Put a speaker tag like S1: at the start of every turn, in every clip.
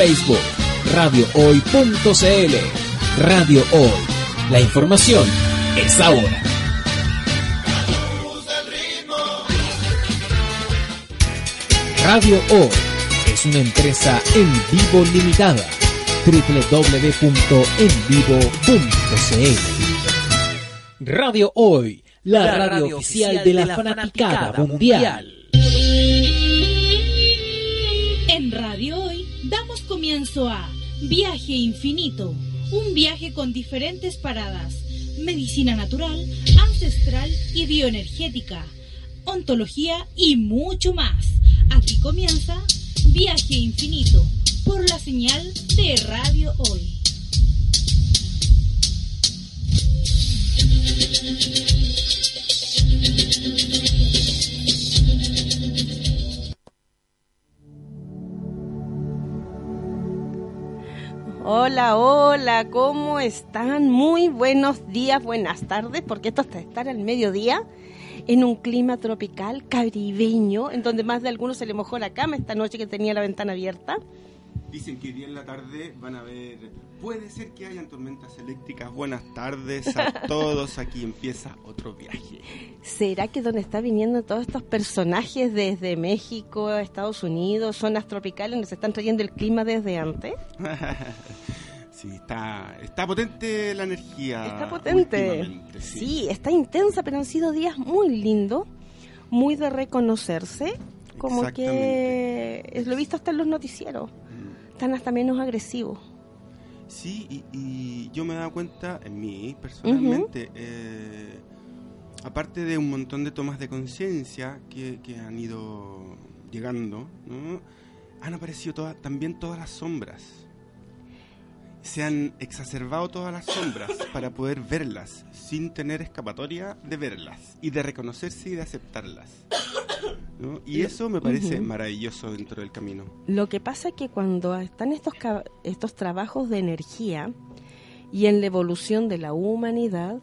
S1: Facebook, radiohoy.cl. Radio Hoy. La información es ahora. Radio Hoy es una empresa en vivo limitada. www.envivo.cl Radio Hoy, la, radio, oficial de la, fanaticada mundial.
S2: Comienzo a Viaje Infinito, un viaje con diferentes paradas, medicina natural, ancestral y bioenergética, ontología y mucho más. Aquí comienza Viaje Infinito por la señal de Radio Hoy.
S3: Hola, hola, ¿cómo están? Muy buenos días, buenas tardes, porque esto está estar al mediodía en un clima tropical caribeño, en donde más de algunos se le mojó la cama esta noche que tenía la ventana abierta.
S4: Dicen que hoy día en la tarde van a ver, puede ser que hayan tormentas eléctricas. Buenas tardes a todos, aquí empieza otro viaje.
S3: ¿Será que donde está viniendo todos estos personajes desde México, Estados Unidos, zonas tropicales, nos están trayendo el clima desde antes?
S4: sí, está, está potente la energía.
S3: Está potente.
S4: Sí.
S3: Sí, está intensa, pero han sido días muy lindos, muy de reconocerse, como que lo he visto hasta en los noticieros. Están hasta menos agresivos.
S4: Sí, y, y yo me he dado cuenta, en mí personalmente, eh, aparte de un montón de tomas de conciencia que, que han ido llegando, ¿no? han aparecido todas- también todas las sombras. Se han exacerbado todas las sombras para poder verlas, sin tener escapatoria de verlas, y de reconocerse y de aceptarlas. ¿no? Y eso me parece maravilloso dentro del camino.
S3: Lo que pasa es que cuando están estos, estos trabajos de energía y en la evolución de la humanidad,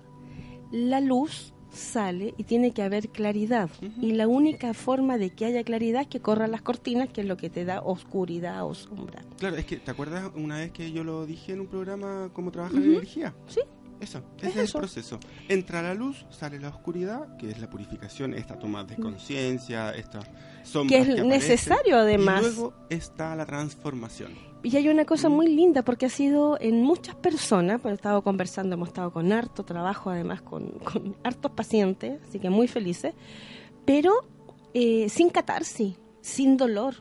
S3: la luz sale y tiene que haber claridad. Y la única forma de que haya claridad es que corran las cortinas, que es lo que te da oscuridad o sombra.
S4: Claro, es que, ¿te acuerdas una vez que yo lo dije en un programa cómo trabaja la energía?
S3: Sí.
S4: Eso,
S3: Es
S4: ese es
S3: eso.
S4: el proceso. Entra la luz, sale la oscuridad, que es la purificación, esta toma de conciencia, esta sombra
S3: Que es necesario, además.
S4: Y luego está la transformación.
S3: Y hay una cosa muy linda porque ha sido en muchas personas, porque he estado conversando, hemos estado con harto trabajo, además con, con hartos pacientes, así que muy felices, pero eh, sin catarsis, sin dolor,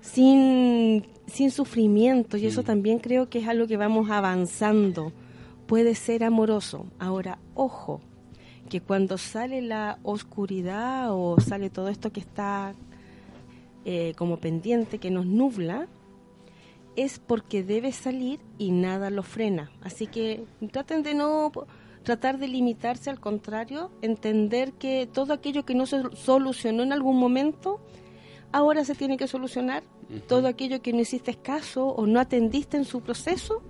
S3: sin, sin sufrimiento, y eso
S4: Mm.
S3: también creo que es algo que vamos avanzando. Puede ser amoroso. Ahora, ojo, que cuando sale la oscuridad o sale todo esto que está eh, como pendiente, que nos nubla, es porque debe salir y nada lo frena. Así que traten de no tratar de limitarse, al contrario, entender que todo aquello que no se solucionó en algún momento, ahora se tiene que solucionar. Todo aquello que no hiciste caso o no atendiste en su proceso,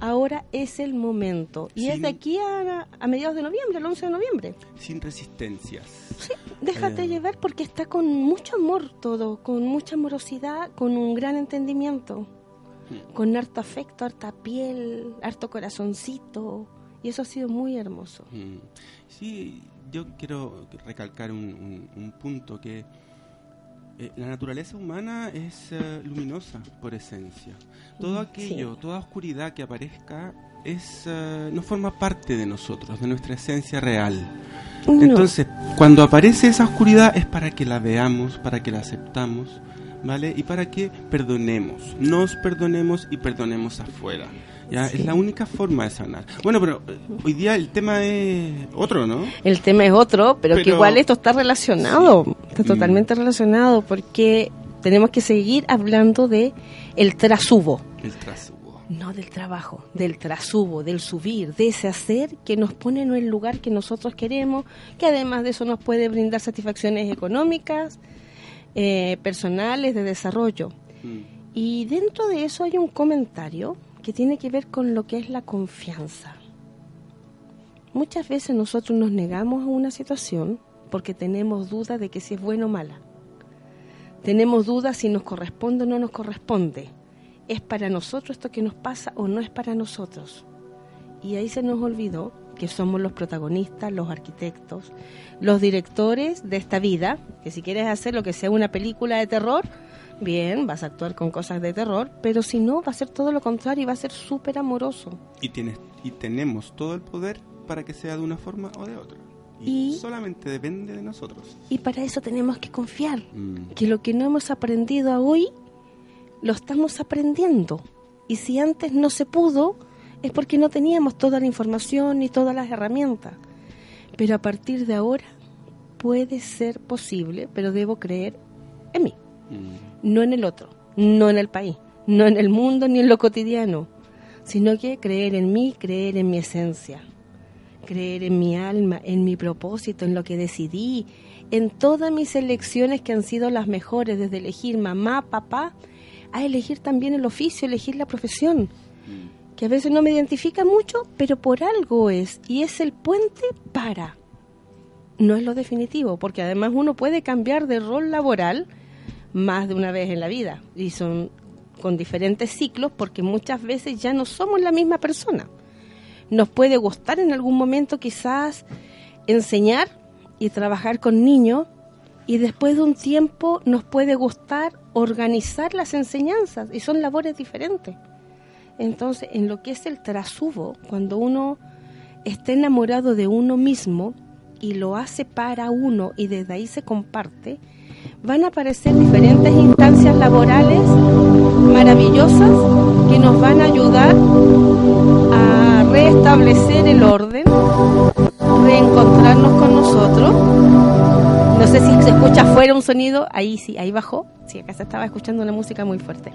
S3: ahora es el momento. Y es de aquí a, a mediados de noviembre, el 11 de noviembre.
S4: Sin resistencias.
S3: Sí, déjate
S4: Eh.
S3: llevar porque está con mucho amor todo, con mucha amorosidad, con un gran entendimiento,
S4: Mm.
S3: con harto afecto, harta piel, harto corazoncito. Y eso ha sido muy hermoso.
S4: Mm. Sí, yo quiero recalcar un, un- un punto que eh, la naturaleza humana es eh, luminosa por esencia. Todo aquello,
S3: sí.
S4: toda oscuridad que aparezca es eh, no forma parte de nosotros, de nuestra esencia real.
S3: No.
S4: Entonces, cuando aparece esa oscuridad es para que la veamos, para que la aceptamos, ¿vale? Y para que perdonemos, nos perdonemos y perdonemos afuera. ¿Ya?
S3: Sí.
S4: Es la única forma de sanar. Bueno, pero eh, hoy día el tema es otro, ¿no?
S3: El tema es otro, pero, que igual esto está relacionado, está
S4: Mm.
S3: totalmente relacionado, porque Tenemos que seguir hablando de el trasubo.
S4: El trasubo.
S3: No del trabajo, del trasubo, del subir, de ese hacer que nos pone en el lugar que nosotros queremos, que además de eso nos puede brindar satisfacciones económicas, eh, personales, de desarrollo. Mm. Y dentro de eso hay un comentario tiene que ver con lo que es la confianza. Muchas veces nosotros nos negamos a una situación porque tenemos dudas de que si es buena o mala. Tenemos dudas si nos corresponde o no nos corresponde. ¿Es para nosotros esto que nos pasa o no es para nosotros? Y ahí se nos olvidó que somos los protagonistas, los arquitectos, los directores de esta vida, que si quieres hacer lo que sea una película de terror, bien, vas a actuar con cosas de terror, pero si no, va a ser todo lo contrario y va a ser súper amoroso.
S4: Y, tienes, y tenemos todo el poder para que sea de una forma o de otra. Y, solamente depende de nosotros.
S3: Y para eso tenemos que confiar, mm. que lo que no hemos aprendido hoy, lo estamos aprendiendo. Y si antes no se pudo, es porque no teníamos toda la información ni todas las herramientas. Pero a partir de ahora puede ser posible, pero debo creer en mí, mm. No en el otro, no en el país, no en el mundo ni en lo cotidiano, sino que creer en mí, creer en mi esencia creer en mi alma, en mi propósito, en lo que decidí, en todas mis elecciones que han sido las mejores, desde elegir mamá, papá, a elegir también el oficio, elegir la profesión, mm. que a veces no me identifica mucho, pero por algo es, y es el puente para. No es lo definitivo, porque además uno puede cambiar de rol laboral más de una vez en la vida, y son con diferentes ciclos, porque muchas veces ya no somos la misma persona nos puede gustar en algún momento quizás enseñar y trabajar con niños y después de un tiempo nos puede gustar organizar las enseñanzas y son labores diferentes. Entonces, en lo que es el trasubo, cuando uno está enamorado de uno mismo y lo hace para uno y desde ahí se comparte, van a aparecer diferentes instancias laborales maravillosas que nos van a ayudar a restablecer el orden, reencontrarnos con nosotros. No sé si se escucha afuera un sonido, ahí sí, ahí bajó, sí, acá se estaba escuchando una música muy fuerte.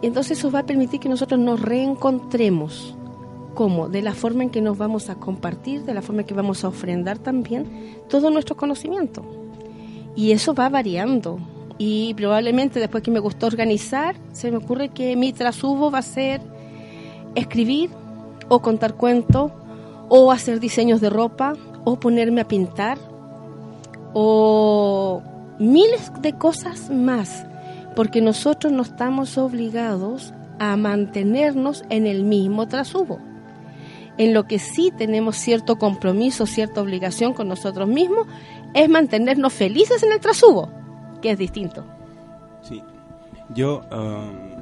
S3: Entonces eso va a permitir que nosotros nos reencontremos, como de la forma en que nos vamos a compartir, de la forma en que vamos a ofrendar también todo nuestro conocimiento. Y eso va variando. Y probablemente después que me gustó organizar, se me ocurre que mi trasubo va a ser escribir o contar cuentos o hacer diseños de ropa o ponerme a pintar o miles de cosas más, porque nosotros no estamos obligados a mantenernos en el mismo trasubo. En lo que sí tenemos cierto compromiso, cierta obligación con nosotros mismos, es mantenernos felices en el trasubo, que es distinto.
S4: Sí, yo um,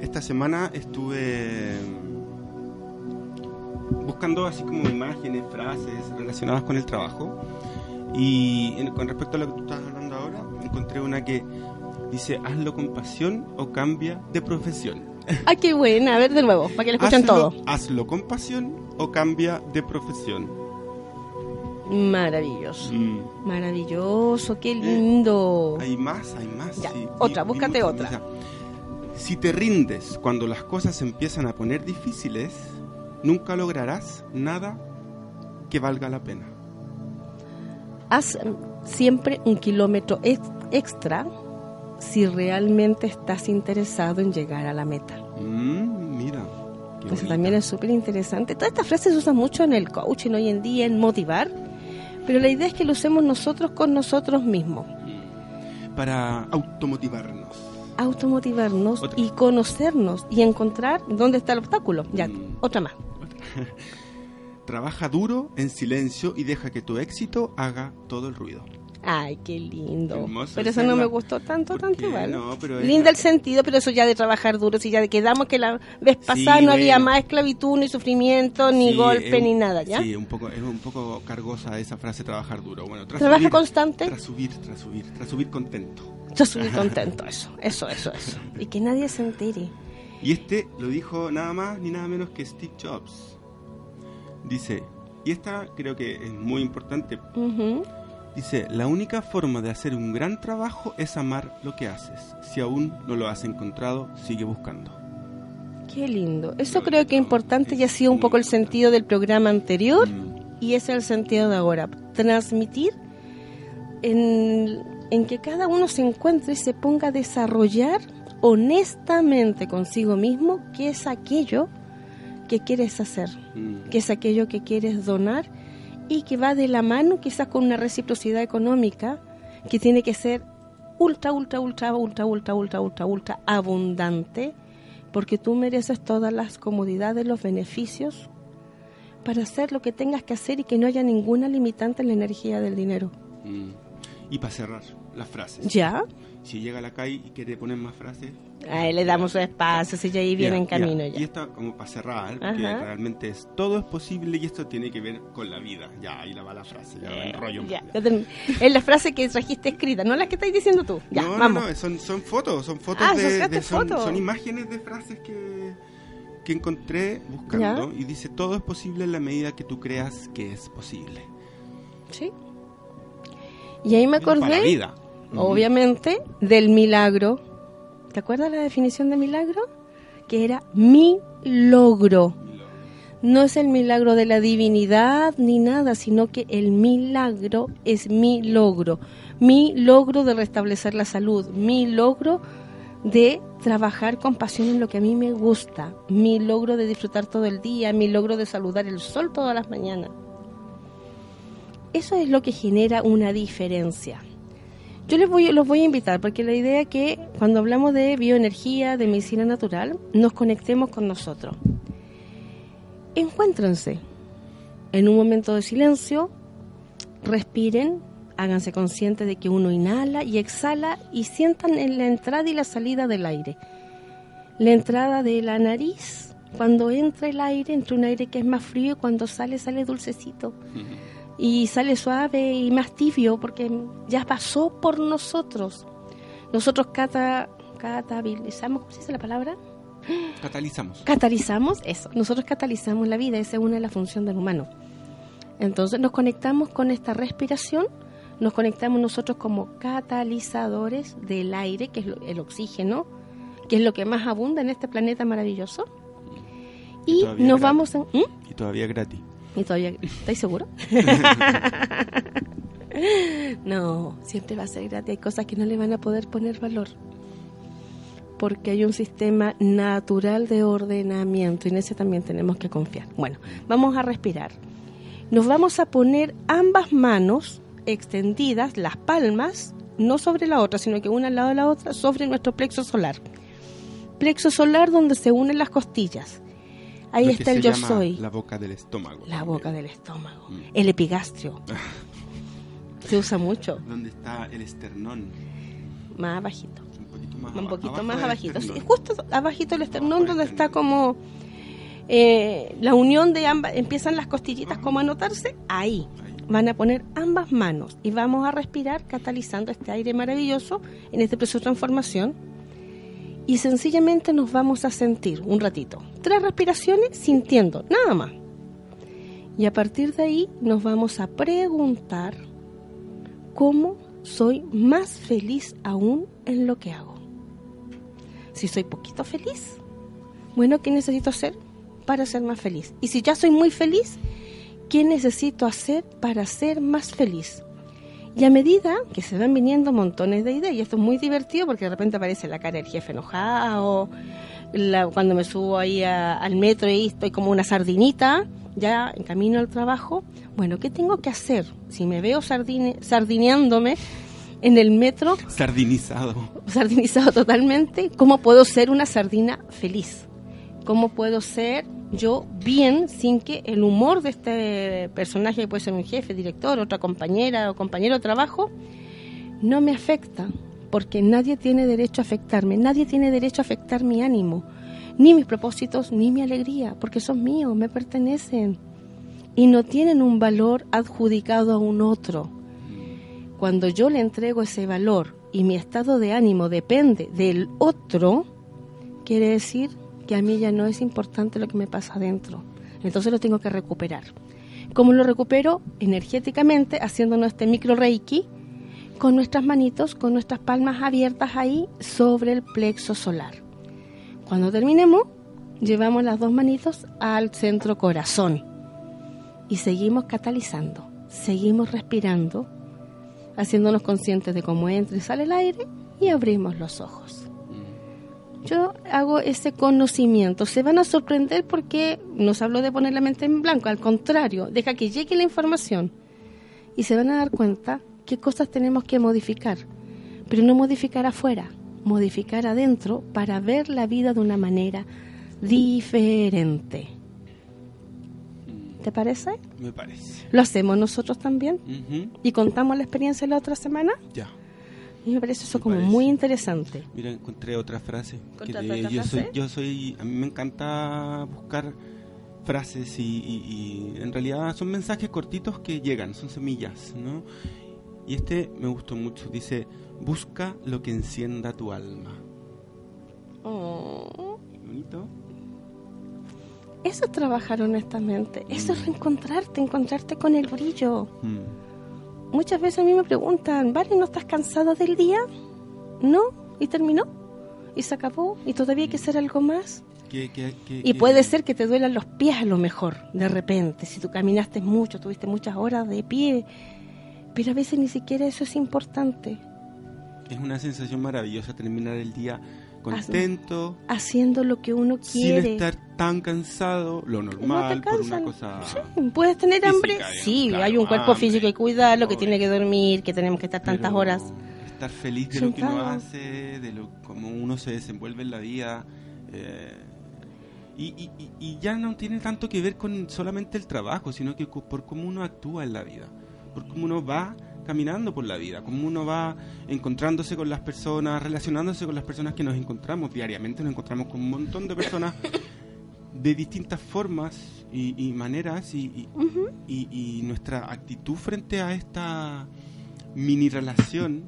S4: esta semana estuve buscando así como imágenes, frases relacionadas con el trabajo y con respecto a lo que tú estás hablando ahora, encontré una que dice hazlo con pasión o cambia de profesión.
S3: ¡Ay, qué buena! A ver de nuevo, para que le escuchen todo.
S4: Hazlo con pasión o cambia de profesión.
S3: Maravilloso. Mm. Maravilloso, qué lindo.
S4: hay más, hay más.
S3: otra, búscate otra.
S4: Si te rindes cuando las cosas empiezan a poner difíciles, nunca lograrás nada que valga la pena.
S3: Haz siempre un kilómetro extra si realmente estás interesado en llegar a la meta.
S4: Mm, mira.
S3: Eso también es súper interesante. Todas estas frases se usan mucho en el coaching hoy en día, en motivar, pero la idea es que lo usemos nosotros con nosotros mismos.
S4: Para automotivarnos.
S3: Automotivarnos y conocernos y encontrar dónde está el obstáculo. Ya, mm. otra más.
S4: Trabaja duro, en silencio y deja que tu éxito haga todo el ruido.
S3: Ay, qué lindo. pero eso no me gustó tanto, tanto igual. No, Linda el sentido, pero eso ya de trabajar duro, si ya de quedamos que la vez pasada no había más esclavitud, ni sufrimiento, ni golpe, ni nada, ¿ya?
S4: Sí, un poco, es un poco cargosa esa frase trabajar duro. Bueno,
S3: Trabaja constante.
S4: Tras subir, tras subir, tras subir contento.
S3: Tras subir contento, eso, eso, eso, eso. Y que nadie se entere.
S4: Y este lo dijo nada más ni nada menos que Steve Jobs. Dice, y esta creo que es muy importante. Dice, la única forma de hacer un gran trabajo es amar lo que haces. Si aún no lo has encontrado, sigue buscando.
S3: Qué lindo. Eso creo que es importante y ha sido un poco el sentido del programa anterior
S4: Mm,
S3: y ese es el sentido de ahora. Transmitir en, en que cada uno se encuentre y se ponga a desarrollar honestamente consigo mismo qué es aquello que quieres hacer,
S4: mm,
S3: qué es aquello que quieres donar y que va de la mano quizás con una reciprocidad económica que tiene que ser ultra, ultra, ultra, ultra, ultra, ultra, ultra, ultra abundante porque tú mereces todas las comodidades, los beneficios para hacer lo que tengas que hacer y que no haya ninguna limitante en la energía del dinero.
S4: mm. Y para cerrar, las frases.
S3: ¿Ya?
S4: Si llega a la calle y quiere poner más frases,
S3: A él le damos su espacio, si ya ahí viene en camino
S4: Y
S3: ya.
S4: esto como para cerrar,
S3: Ajá.
S4: realmente es todo es posible y esto tiene que ver con la vida. Ya, ahí la va la frase, ya más.
S3: ya term- Es la frase que trajiste escrita, no la que estás diciendo tú. Ya,
S4: no, no,
S3: vamos.
S4: no, son, son fotos, son fotos
S3: Ah,
S4: de, de- son,
S3: fotos.
S4: son imágenes de frases que, que encontré buscando y dice todo es posible en la medida que tú creas que es posible.
S3: Sí. Y ahí me acordé,
S4: vida.
S3: obviamente, del milagro. ¿Te acuerdas la definición de milagro? Que era mi logro. No es el milagro de la divinidad ni nada, sino que el milagro es mi logro. Mi logro de restablecer la salud, mi logro de trabajar con pasión en lo que a mí me gusta, mi logro de disfrutar todo el día, mi logro de saludar el sol todas las mañanas. Eso es lo que genera una diferencia. Yo les voy, los voy a invitar porque la idea es que cuando hablamos de bioenergía, de medicina natural, nos conectemos con nosotros. Encuéntrense en un momento de silencio, respiren, háganse conscientes de que uno inhala y exhala y sientan en la entrada y la salida del aire. La entrada de la nariz, cuando entra el aire, entra un aire que es más frío y cuando sale, sale dulcecito y sale suave y más tibio porque ya pasó por nosotros. Nosotros cata, catabilizamos, ¿cómo se dice la palabra?
S4: Catalizamos.
S3: Catalizamos eso. Nosotros catalizamos la vida, esa es una de las funciones del humano. Entonces nos conectamos con esta respiración, nos conectamos nosotros como catalizadores del aire, que es el oxígeno, que es lo que más abunda en este planeta maravilloso. Y nos
S4: gratis.
S3: vamos a... ¿Mm?
S4: Y todavía gratis.
S3: ¿Y todavía estáis seguros? no, siempre va a ser gratis. Hay cosas que no le van a poder poner valor. Porque hay un sistema natural de ordenamiento y en ese también tenemos que confiar. Bueno, vamos a respirar. Nos vamos a poner ambas manos extendidas, las palmas, no sobre la otra, sino que una al lado de la otra, sobre nuestro plexo solar. Plexo solar donde se unen las costillas. Ahí
S4: Lo
S3: está el yo soy.
S4: La boca del estómago.
S3: La
S4: también.
S3: boca del estómago.
S4: Mm.
S3: El epigastrio. Se usa mucho.
S4: Donde está el esternón.
S3: Más abajito.
S4: Un poquito más,
S3: Un
S4: aba-
S3: poquito
S4: abajo
S3: más abajito. Sí, justo abajito del esternón
S4: Abajo
S3: donde está
S4: esternón.
S3: como eh, la unión de ambas. Empiezan las costillitas
S4: Ajá.
S3: como a notarse. Ahí.
S4: Ahí.
S3: Van a poner ambas manos y vamos a respirar catalizando este aire maravilloso en este proceso de transformación. Y sencillamente nos vamos a sentir un ratito. Tres respiraciones sintiendo, nada más. Y a partir de ahí nos vamos a preguntar cómo soy más feliz aún en lo que hago. Si soy poquito feliz, bueno, ¿qué necesito hacer para ser más feliz? Y si ya soy muy feliz, ¿qué necesito hacer para ser más feliz? Y a medida que se van viniendo montones de ideas, y esto es muy divertido porque de repente aparece la cara del jefe enojado, la- cuando me subo ahí a- al metro y estoy como una sardinita, ya en camino al trabajo, bueno, ¿qué tengo que hacer? Si me veo sardine, sardineándome en el metro,
S4: Sardinizado.
S3: sardinizado totalmente, ¿cómo puedo ser una sardina feliz? ¿Cómo puedo ser yo bien sin que el humor de este personaje, que puede ser un jefe, director, otra compañera o compañero de trabajo, no me afecta? Porque nadie tiene derecho a afectarme, nadie tiene derecho a afectar mi ánimo, ni mis propósitos, ni mi alegría, porque son míos, me pertenecen y no tienen un valor adjudicado a un otro. Cuando yo le entrego ese valor y mi estado de ánimo depende del otro, quiere decir que a mí ya no es importante lo que me pasa adentro. Entonces lo tengo que recuperar. cómo lo recupero? Energéticamente, haciéndonos este micro reiki con nuestras manitos, con nuestras palmas abiertas ahí sobre el plexo solar. Cuando terminemos, llevamos las dos manitos al centro corazón y seguimos catalizando, seguimos respirando, haciéndonos conscientes de cómo entra y sale el aire y abrimos los ojos. Yo hago ese conocimiento. Se van a sorprender porque nos hablo de poner la mente en blanco. Al contrario, deja que llegue la información y se van a dar cuenta qué cosas tenemos que modificar. Pero no modificar afuera, modificar adentro para ver la vida de una manera diferente. ¿Te parece?
S4: Me parece.
S3: ¿Lo hacemos nosotros también? ¿Y contamos la experiencia la otra semana?
S4: Ya.
S3: Y me parece eso como muy interesante.
S4: Mira, encontré otra frase. Que yo, Soy, yo soy, a mí me encanta buscar frases y, y, en realidad son mensajes cortitos que llegan, son semillas, ¿no? Y este me gustó mucho, dice, busca lo que encienda tu alma.
S3: Oh. Bonito. Eso es trabajar honestamente, eso es mm. reencontrarte, encontrarte con el brillo. Mm. Muchas veces a mí me preguntan, ¿vale, no estás cansado del día? No, y terminó, y se acabó, y todavía hay que hacer algo más. y puede ser que te duelan los pies a lo mejor, de repente, si tú caminaste mucho, tuviste muchas horas de pie, pero a veces ni siquiera eso es importante.
S4: Es una sensación maravillosa terminar el día contento.
S3: Haciendo lo que uno quiere.
S4: Sin estar tan cansado, lo normal, por una cosa...
S3: ¿Puedes tener hambre? Sí, hay un cuerpo físico que cuidarlo, que tiene que dormir, que tenemos que estar tantas horas.
S4: Estar feliz de lo que uno hace, de lo cómo uno se desenvuelve en la vida. Eh, y, y, y, ya no tiene tanto que ver con solamente el trabajo, sino que por cómo uno actúa en la vida, por cómo uno va caminando por la vida, como uno va encontrándose con las personas, relacionándose con las personas que nos encontramos. Diariamente, nos encontramos con un montón de personas de distintas formas y, maneras y, y, nuestra actitud frente a esta mini relación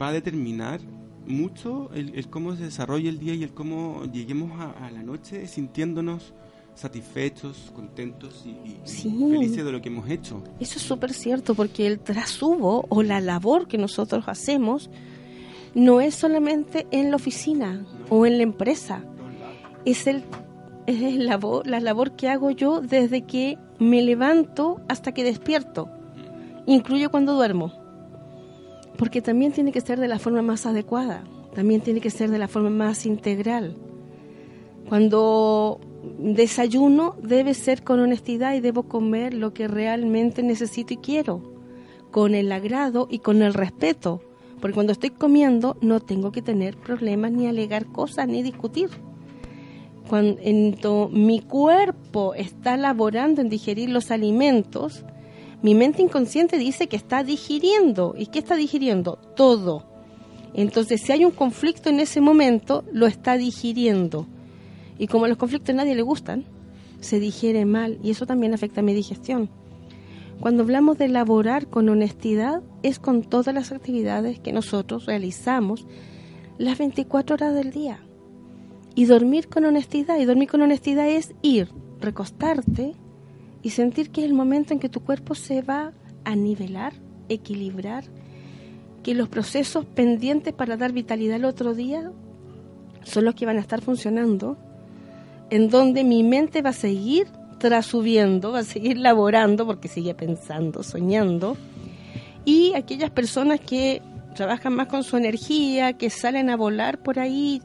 S4: va a determinar mucho el, cómo se desarrolla el día y el cómo lleguemos a la noche sintiéndonos satisfechos, contentos y, felices de lo que hemos hecho.
S3: Eso es súper cierto, porque el trasubo o la labor que nosotros hacemos no es solamente en la oficina o en la empresa, es el es labor, la labor que hago yo desde que me levanto hasta que despierto, incluyo cuando duermo, porque también tiene que ser de la forma más adecuada, también tiene que ser de la forma más integral. Cuando desayuno debe ser con honestidad y debo comer lo que realmente necesito y quiero, con el agrado y con el respeto, porque cuando estoy comiendo no tengo que tener problemas ni alegar cosas ni discutir. Cuando mi cuerpo está laborando en digerir los alimentos, mi mente inconsciente dice que está digiriendo. ¿Y qué está digiriendo? Todo. Entonces, si hay un conflicto en ese momento, lo está digiriendo. Y como los conflictos a nadie le gustan, se digiere mal y eso también afecta a mi digestión. Cuando hablamos de elaborar con honestidad, es con todas las actividades que nosotros realizamos las 24 horas del día. Y dormir con honestidad, y dormir con honestidad es ir, recostarte y sentir que es el momento en que tu cuerpo se va a nivelar, equilibrar, que los procesos pendientes para dar vitalidad el otro día son los que van a estar funcionando en donde mi mente va a seguir trasubiendo, va a seguir laborando porque sigue pensando, soñando. Y aquellas personas que trabajan más con su energía, que salen a volar por ahí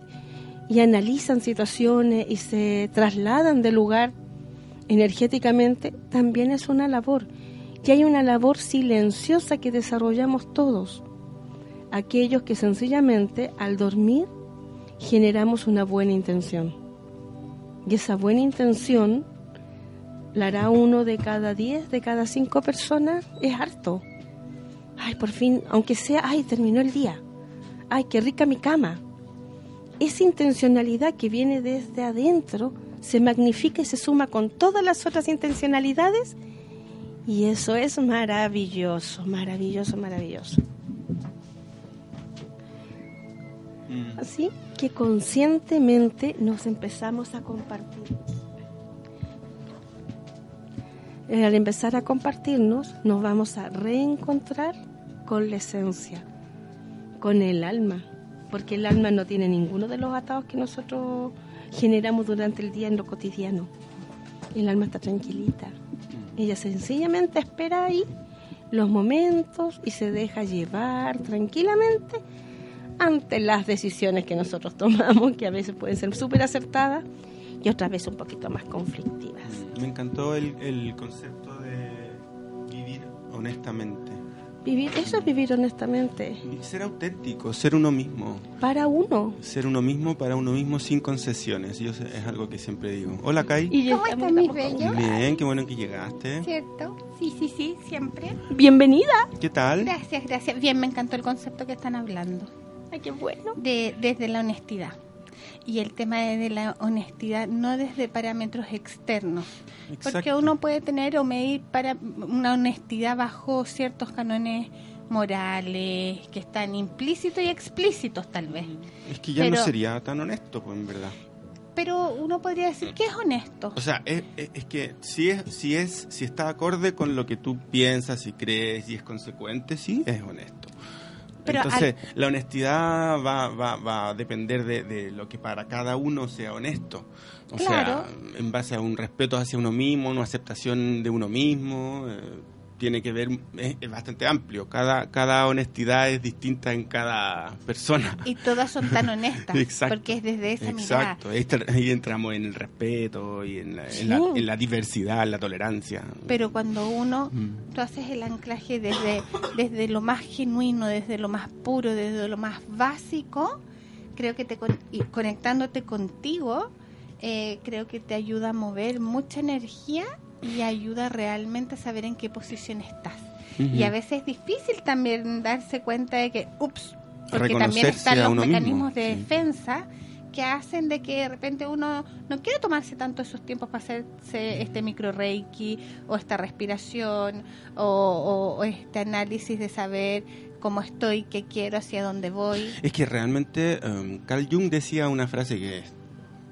S3: y analizan situaciones y se trasladan de lugar energéticamente, también es una labor. Y hay una labor silenciosa que desarrollamos todos. Aquellos que sencillamente al dormir generamos una buena intención y esa buena intención la hará uno de cada diez, de cada cinco personas, es harto. Ay, por fin, aunque sea, ay, terminó el día. Ay, qué rica mi cama. Esa intencionalidad que viene desde adentro se magnifica y se suma con todas las otras intencionalidades y eso es maravilloso, maravilloso, maravilloso. Mm. Así que conscientemente nos empezamos a compartir. Eh, al empezar a compartirnos, nos vamos a reencontrar con la esencia, con el alma, porque el alma no tiene ninguno de los atados que nosotros generamos durante el día en lo cotidiano. El alma está tranquilita. Ella sencillamente espera ahí los momentos y se deja llevar tranquilamente ante las decisiones que nosotros tomamos, que a veces pueden ser súper acertadas y otras veces un poquito más conflictivas.
S4: Me encantó el, el concepto de vivir honestamente.
S3: Vivir, eso es vivir honestamente.
S4: Ser auténtico, ser uno mismo.
S3: Para uno.
S4: Ser uno mismo, para uno mismo, sin concesiones. Yo sé- es algo que siempre digo. Hola, Kai.
S3: Y
S5: ¿Cómo mis
S3: estamos-
S5: bellos?
S4: Bien, qué bueno que llegaste.
S5: ¿Cierto? Sí, sí, sí, siempre.
S3: Bienvenida.
S4: ¿Qué tal?
S5: Gracias, gracias. Bien, me encantó el concepto que están hablando.
S3: Ay, qué bueno.
S5: De, desde la honestidad. Y el tema de, de la honestidad no desde parámetros externos. Porque uno puede tener o medir para una honestidad bajo ciertos cánones morales que están implícitos y explícitos tal vez.
S4: Es que ya no sería tan honesto, pues, en verdad.
S5: Pero uno podría decir que es honesto.
S4: O sea, es, es- es que si es, si es, si está acorde con lo que tú piensas y crees y es consecuente, sí, es honesto.
S5: Pero
S4: Entonces, la honestidad va, va, va a depender de, de lo que para cada uno sea honesto. O
S5: Claro.
S4: sea, en base a un respeto hacia uno mismo, una aceptación de uno mismo, eh, tiene que ver, es, es bastante amplio. Cada, cada honestidad es distinta en cada persona.
S5: Y todas son tan honestas.
S4: Exacto.
S5: Porque es desde esa mirada.
S4: Exacto, ahí, tra- ahí entramos en el respeto y en la, en la,
S3: Sí.
S4: en la diversidad, en la tolerancia.
S5: Pero cuando uno,
S4: Mm.
S5: tú haces el anclaje desde, desde lo más genuino, desde lo más puro, desde lo más básico, creo que te y conectándote contigo, eh, creo que te ayuda a mover mucha energía y ayuda realmente a saber en qué posición estás. Y a veces es difícil también darse cuenta de que, ups, porque también están los mecanismos
S4: mismo,
S5: de
S4: sí.
S5: defensa que hacen de que de repente uno no quiere tomarse tanto esos tiempos para hacerse este micro reiki o esta respiración o, o- o este análisis de saber cómo estoy, qué quiero, hacia dónde voy.
S4: Es que realmente um, Carl Jung decía una frase que es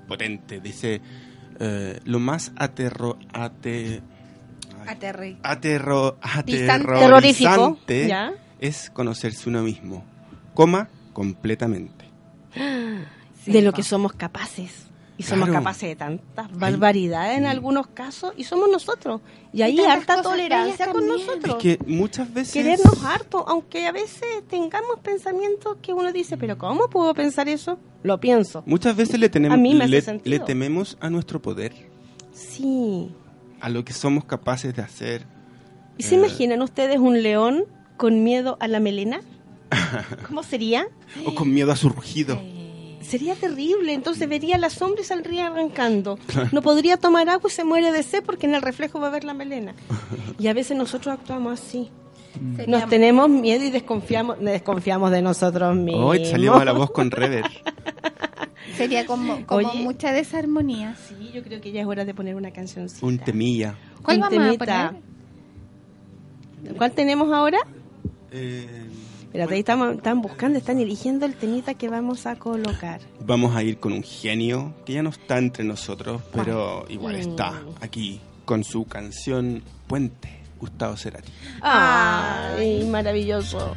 S4: potente, dice, eh, lo más aterro, ate-
S5: Aterri.
S4: aterro, aterrorizante
S3: ¿Ya?
S4: es conocerse uno mismo, coma, completamente.
S5: Sí,
S3: de lo que somos capaces. Y somos
S4: Claro.
S3: capaces de tantas barbaridades en
S4: Mm.
S3: algunos casos y somos nosotros. Y ahí
S5: tantas
S3: harta tolerancia con nosotros.
S4: Es que muchas veces...
S3: Querernos harto, aunque a veces tengamos pensamientos que uno dice, pero ¿cómo puedo pensar eso? Lo pienso.
S4: Muchas veces le, tenemos,
S3: A mí me hace
S4: le,
S3: sentido.
S4: le tememos a nuestro poder,
S3: Sí.
S4: a lo que somos capaces de hacer.
S3: ¿Y se
S4: Eh.
S3: imaginan ustedes un león con miedo a la melena? ¿Cómo sería?
S4: O con miedo a su rugido.
S5: Eh,
S3: Sería terrible, entonces vería la sombra y saldría arrancando. No podría tomar agua y se muere de sed porque en el reflejo va a ver la melena. Y a veces nosotros actuamos así.
S5: sería-
S3: Nos tenemos miedo y desconfiamos, desconfiamos de nosotros mismos.
S4: Hoy salimos a la voz con Rever.
S5: Sería como, como
S3: Oye.
S5: mucha desarmonía.
S3: Sí, yo creo que ya es hora de poner una cancioncita.
S4: Un temilla.
S5: ¿Cuál
S3: Un
S5: vamos a poner?
S3: ¿Cuál tenemos ahora?
S4: Eh,
S3: Espérate, ahí estamos, están buscando, están eligiendo el temita que vamos a colocar.
S4: Vamos a ir con un genio que ya no está entre nosotros, pero igual
S3: Mm.
S4: está aquí con su canción Puente, Gustavo Cerati.
S3: ¡Ay, maravilloso!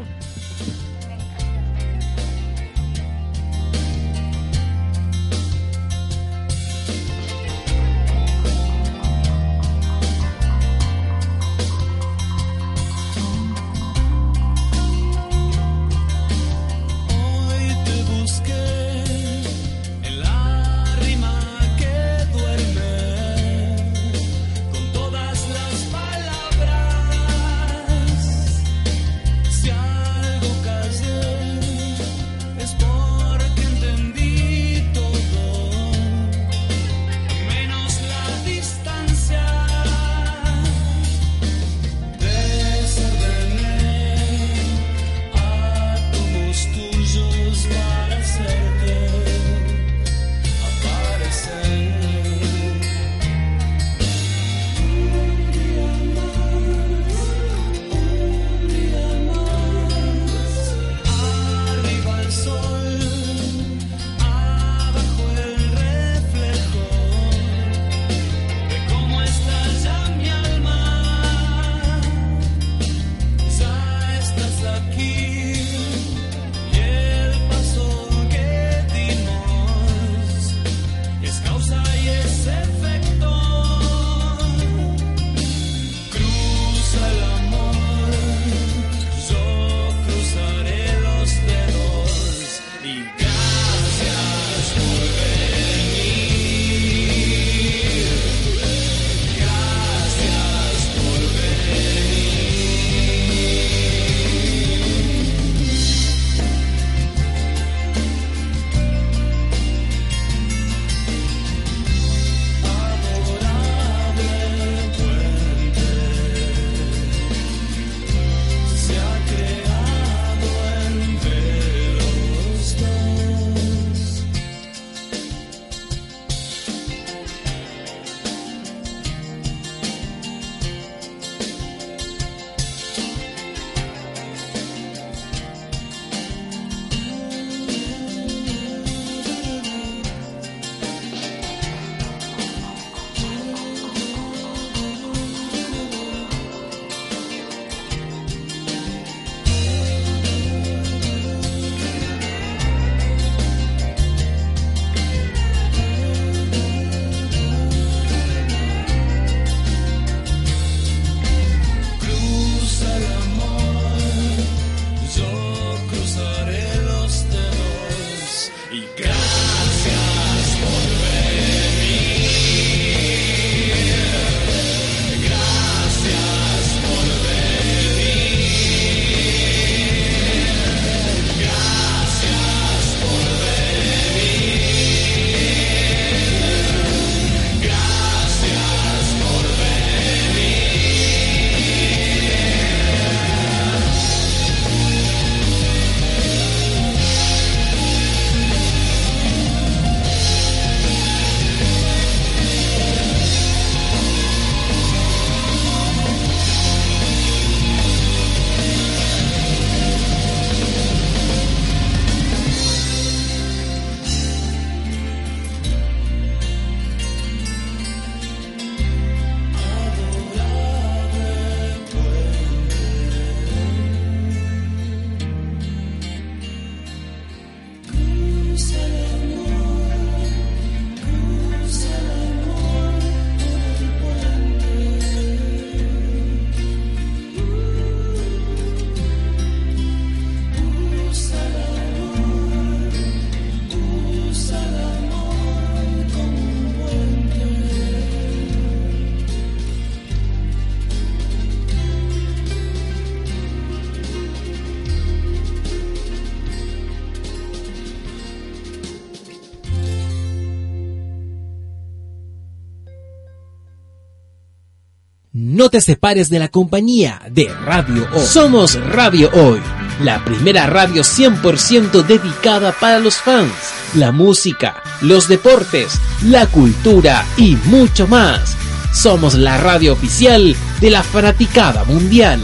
S1: No te separes de la compañía de Radio Hoy. Somos Radio Hoy, la primera radio 100% dedicada para los fans, la música, los deportes, la cultura y mucho más. Somos la radio oficial de la fanaticada mundial.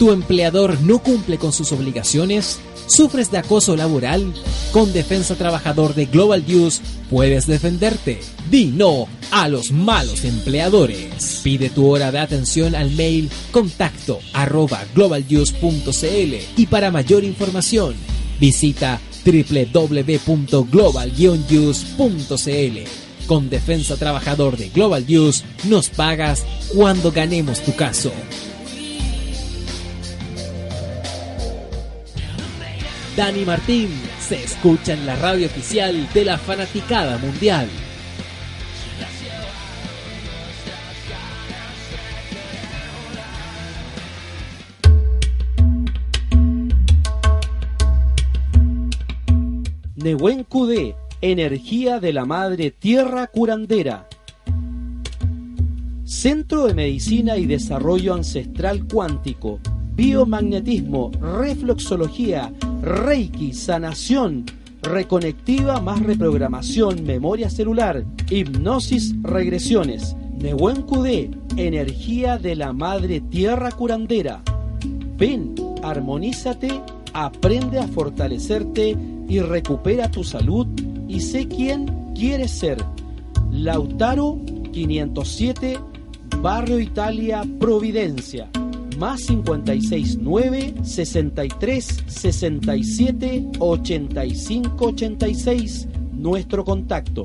S1: ¿Tu empleador no cumple con sus obligaciones? ¿Sufres de acoso laboral? Con Defensa Trabajador de Global News puedes defenderte. Di no a los malos empleadores. Pide tu hora de atención al mail contacto globalnews.cl y para mayor información visita www.global Con Defensa Trabajador de Global News nos pagas cuando ganemos tu caso. Dani Martín se escucha en la radio oficial de la Fanaticada Mundial.
S6: Nehuen Cudé, energía de la madre tierra curandera. Centro de Medicina y Desarrollo Ancestral Cuántico, biomagnetismo, reflexología, reiki, sanación, reconectiva más reprogramación, memoria celular, hipnosis, regresiones. Nehuen Cudé, energía de la madre tierra curandera. Ven, armonízate, aprende a fortalecerte y recupera tu salud y sé quién quieres ser. Lautaro 507, Barrio Italia, Providencia. Más 569 63 67 85 86. Nuestro contacto.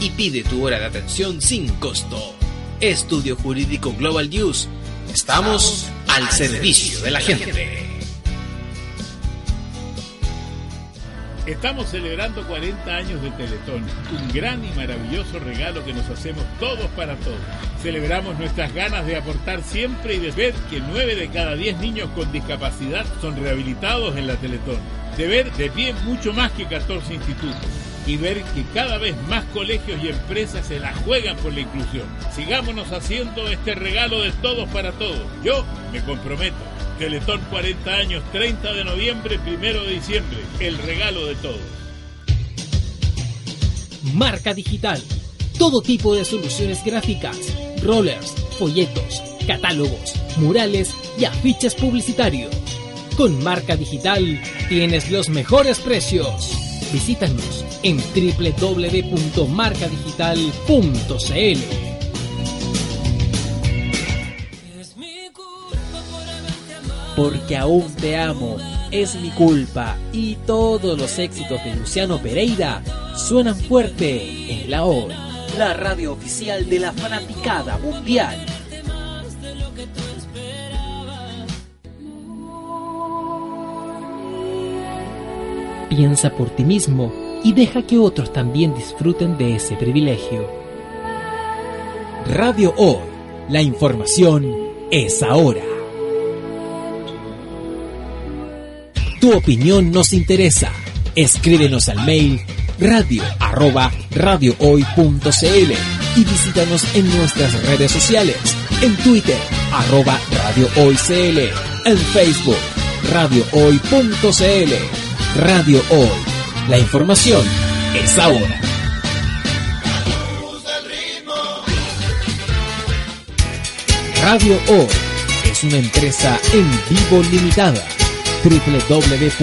S1: y pide tu hora de atención sin costo. Estudio Jurídico Global News. Estamos al servicio de la gente.
S7: Estamos celebrando 40 años de Teletón, un gran y maravilloso regalo que nos hacemos todos para todos. Celebramos nuestras ganas de aportar siempre y de ver que 9 de cada 10 niños con discapacidad son rehabilitados en la Teletón. De ver de pie mucho más que 14 institutos y ver que cada vez más colegios y empresas se la juegan por la inclusión. Sigámonos haciendo este regalo de todos para todos. Yo me comprometo. Teletón 40 años, 30 de noviembre, 1 de diciembre. El regalo de todos.
S1: Marca digital. Todo tipo de soluciones gráficas, rollers, folletos, catálogos, murales y afiches publicitarios. Con Marca Digital tienes los mejores precios. Visítanos en www.marcadigital.cl. Porque aún te amo, es mi culpa y todos los éxitos de Luciano Pereira suenan fuerte en la hoy, la radio oficial de la fanaticada mundial. Piensa por ti mismo y deja que otros también disfruten de ese privilegio. Radio Hoy, la información es ahora. Tu opinión nos interesa. Escríbenos al mail radio arroba radiohoy.cl y visítanos en nuestras redes sociales. En Twitter, arroba radiohoycl. En Facebook, radiohoy.cl. Radio Hoy. La información es ahora. Radio Hoy es una empresa en vivo limitada www.envivo.cl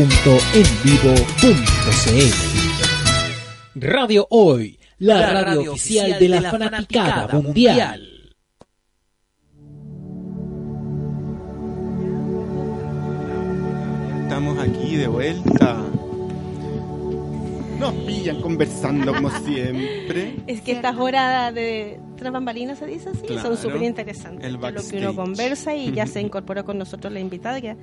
S1: Radio Hoy, la, radio, oficial de la, fanaticada, mundial.
S4: Estamos aquí de vuelta. Nos pillan conversando como siempre.
S3: Es que estas horas de tras bambalinas se dice así,
S4: Claro.
S3: son súper interesantes. Lo que uno conversa y ya se incorporó con nosotros la invitada, que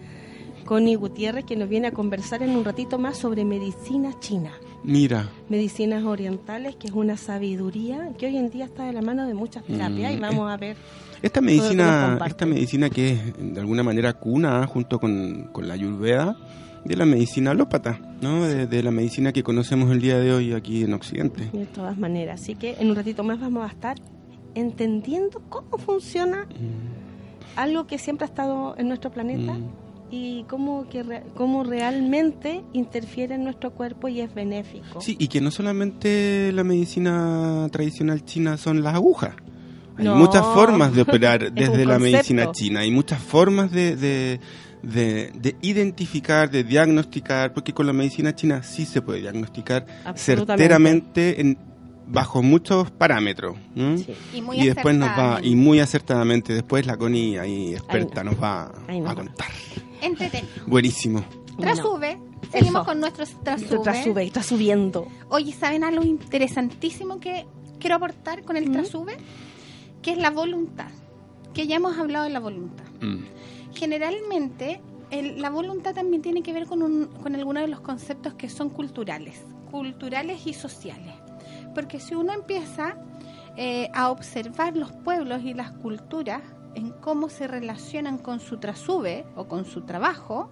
S3: Connie Gutiérrez, que nos viene a conversar en un ratito más sobre medicina china.
S4: Mira,
S3: Medicinas orientales, que es una sabiduría que hoy en día está de la mano de muchas terapias
S4: Mm,
S3: y vamos a ver.
S4: esta medicina, esta medicina que es de alguna manera cuna junto con, con la ayurveda de la medicina alópata, ¿no? De, de la medicina que conocemos el día de hoy aquí en Occidente.
S3: De todas maneras, así que en un ratito más vamos a estar entendiendo cómo funciona algo que siempre ha estado en nuestro planeta
S4: Mm.
S3: Y cómo, que re- cómo realmente interfiere en nuestro cuerpo y es benéfico.
S4: Sí, y que no solamente la medicina tradicional china son las agujas. Hay
S3: No.
S4: muchas formas de operar desde la medicina china. Hay muchas formas de, de, de- de identificar, de diagnosticar, porque con la medicina china sí se puede diagnosticar certeramente en, bajo muchos parámetros. ¿no?
S3: Sí.
S5: Y muy
S4: y después nos va,
S5: acertadamente.
S4: y muy acertadamente, después la Connie, ahí experta,
S3: no.
S4: nos va a contar.
S5: Entretenido.
S4: Buenísimo.
S5: Trasube. Seguimos
S3: Eso.
S5: con nuestros trasube.
S3: Está sube, está subiendo.
S5: Oye, ¿saben algo interesantísimo que quiero aportar con el
S3: ¿Mm?
S5: trasube? Que es la voluntad. Que ya hemos hablado de la voluntad.
S4: Mm.
S5: Generalmente, el- la voluntad también tiene que ver con, un, con algunos de los conceptos que son culturales. Culturales y sociales. Porque si uno empieza eh, a observar los pueblos y las culturas en cómo se relacionan con su trasube o con su trabajo,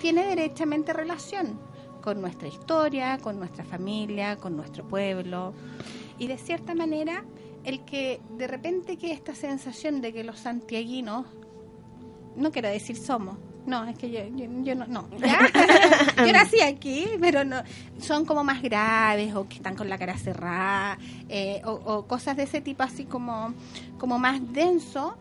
S5: tiene derechamente relación con nuestra historia, con nuestra familia, con nuestro pueblo. Y de cierta manera, el que de repente que esta sensación de que los santiaguinos, no quiero decir somos, no, es que yo, yo, yo no, no, yo nací aquí, pero no, son como más graves o que están con la cara cerrada eh, o, o cosas de ese tipo así como, como más denso,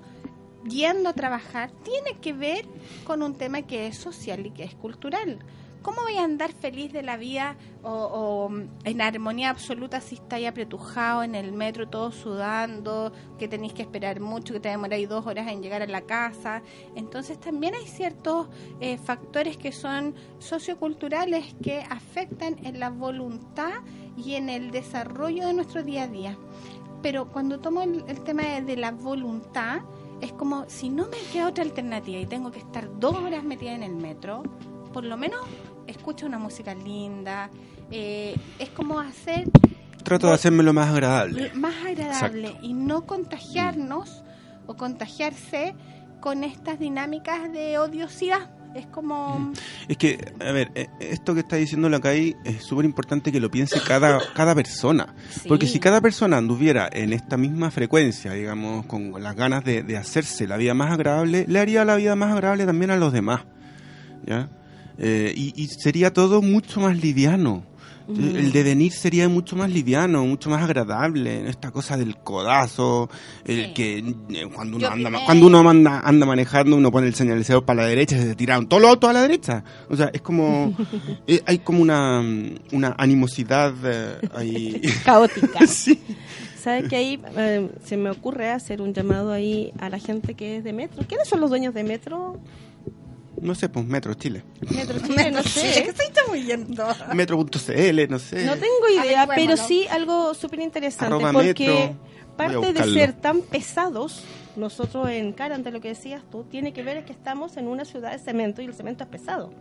S5: yendo a trabajar, tiene que ver con un tema que es social y que es cultural. ¿Cómo voy a andar feliz de la vida o, o en armonía absoluta si estáis apretujado en el metro, todo sudando, que tenéis que esperar mucho, que te demoráis dos horas en llegar a la casa? Entonces también hay ciertos eh, factores que son socioculturales que afectan en la voluntad y en el desarrollo de nuestro día a día. Pero cuando tomo el, el tema de, de la voluntad, es como si no me queda otra alternativa y tengo que estar dos horas metida en el metro, por lo menos escucho una música linda. eh, es como hacer
S4: Trato de hacerme lo más agradable.
S5: más agradable y no contagiarnos o contagiarse con estas dinámicas de odiosidad. Es como...
S4: Es que, a ver, eh, esto que está diciendo la CAI es súper importante que lo piense cada, cada persona.
S3: Sí.
S4: Porque si cada persona anduviera en esta misma frecuencia, digamos, con las ganas de, de hacerse la vida más agradable, le haría la vida más agradable también a los demás. ¿Ya? Eh, y, y sería todo mucho más liviano. El devenir sería mucho más liviano, mucho más agradable. Esta cosa del codazo, el
S5: Sí.
S4: que eh, cuando uno
S5: Yo
S4: anda,
S5: primero.
S4: cuando uno anda, anda manejando, uno pone el señalizador para la derecha y se tiraron todos los autos a la derecha. O sea, es como, eh, hay como una, una animosidad eh, ahí.
S3: Caótica.
S4: sí.
S3: ¿Sabes que ahí eh, se me ocurre hacer un llamado ahí a la gente que es de Metro? ¿Quiénes son los dueños de Metro?
S4: No sé, pues Metro Chile.
S3: Metro Chile, no sé.
S4: Metro.cl, no sé.
S3: No tengo idea, pero sí algo súper interesante porque
S4: Metro.
S3: Parte de ser tan pesados, nosotros en cara ante lo que decías tú, tiene que ver es que estamos en una ciudad de cemento y el cemento es pesado.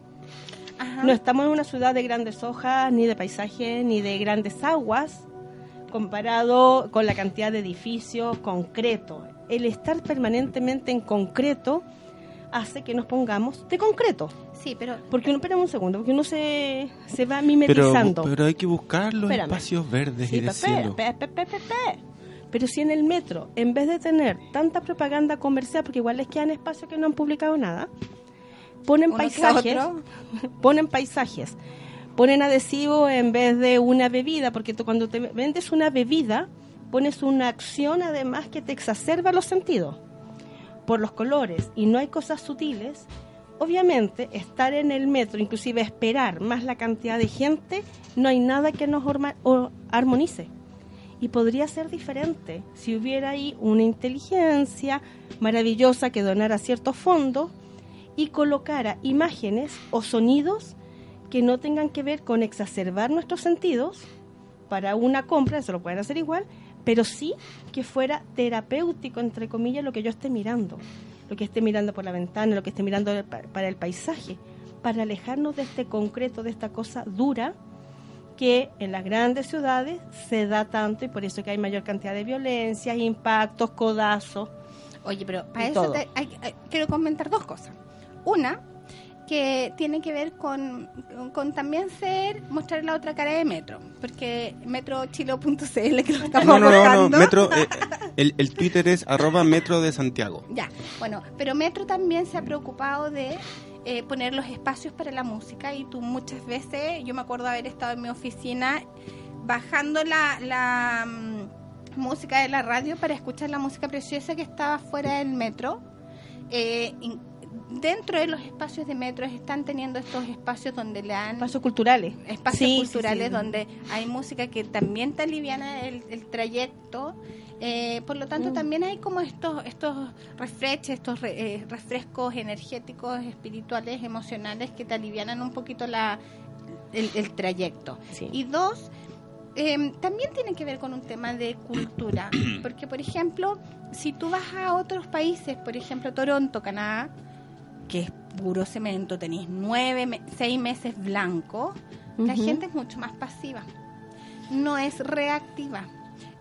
S5: Ajá.
S3: No estamos en una ciudad de grandes hojas, ni de paisaje, ni de grandes aguas, comparado con la cantidad de edificios, concreto. El estar permanentemente en concreto hace que nos pongamos de concreto.
S5: Sí, pero
S3: Porque uno, espérame un segundo, porque uno se, se va
S4: pero,
S3: mimetizando.
S4: pero hay que buscar los
S3: Espérame.
S4: espacios verdes
S3: Sí,
S4: y de
S3: pe-
S4: cielo.
S3: pe- pe- pe- pe- pe. Pero si en el metro, en vez de tener tanta propaganda comercial, porque igual les quedan espacios que no han publicado nada, ponen
S5: Uno
S3: paisajes,
S5: otro.
S3: ponen paisajes, ponen adhesivo en vez de una bebida, porque tú cuando te vendes una bebida, pones una acción además que te exacerba los sentidos por los colores y no hay cosas sutiles, obviamente estar en el metro, inclusive esperar más la cantidad de gente, no hay nada que nos armonice. Y podría ser diferente si hubiera ahí una inteligencia maravillosa que donara ciertos fondos y colocara imágenes o sonidos que no tengan que ver con exacerbar nuestros sentidos para una compra, eso lo pueden hacer igual, pero sí que fuera terapéutico, entre comillas, lo que yo esté mirando, lo que esté mirando por la ventana, lo que esté mirando pa- para el paisaje, para alejarnos de este concreto, de esta cosa dura que en las grandes ciudades se da tanto y por eso que hay mayor cantidad de violencia, impactos, codazos.
S5: Oye, pero para eso te- hay- hay- quiero comentar dos cosas. Una, que tiene que ver con, con también ser, mostrar la otra cara de Metro, porque metrochilo.cl que lo estamos
S4: No, no, no, no. Metro, eh, el, el Twitter es arroba Metro de Santiago.
S5: Ya, bueno, pero Metro también se ha preocupado de eh, poner los espacios para la música y tú muchas veces, yo me acuerdo haber estado en mi oficina bajando la, la mm, música de la radio para escuchar la música preciosa que estaba fuera del metro. Eh, in- dentro de los espacios de metro están teniendo estos espacios donde le dan
S3: Espacios culturales.
S5: espacios
S3: Sí,
S5: culturales
S3: sí.
S5: donde hay música que también te aliviana el, el trayecto. Eh, por lo tanto,
S3: Mm.
S5: también hay como estos estos refrescos, estos re- eh, refrescos energéticos, espirituales, emocionales que te alivianan un poquito la, el, el trayecto.
S3: Sí.
S5: Y dos, eh, también tiene que ver con un tema de cultura. Porque, por ejemplo, si tú vas a otros países, por ejemplo, Toronto, Canadá, que es puro cemento, tenéis nueve, seis meses blanco, la gente es mucho más pasiva. No es reactiva.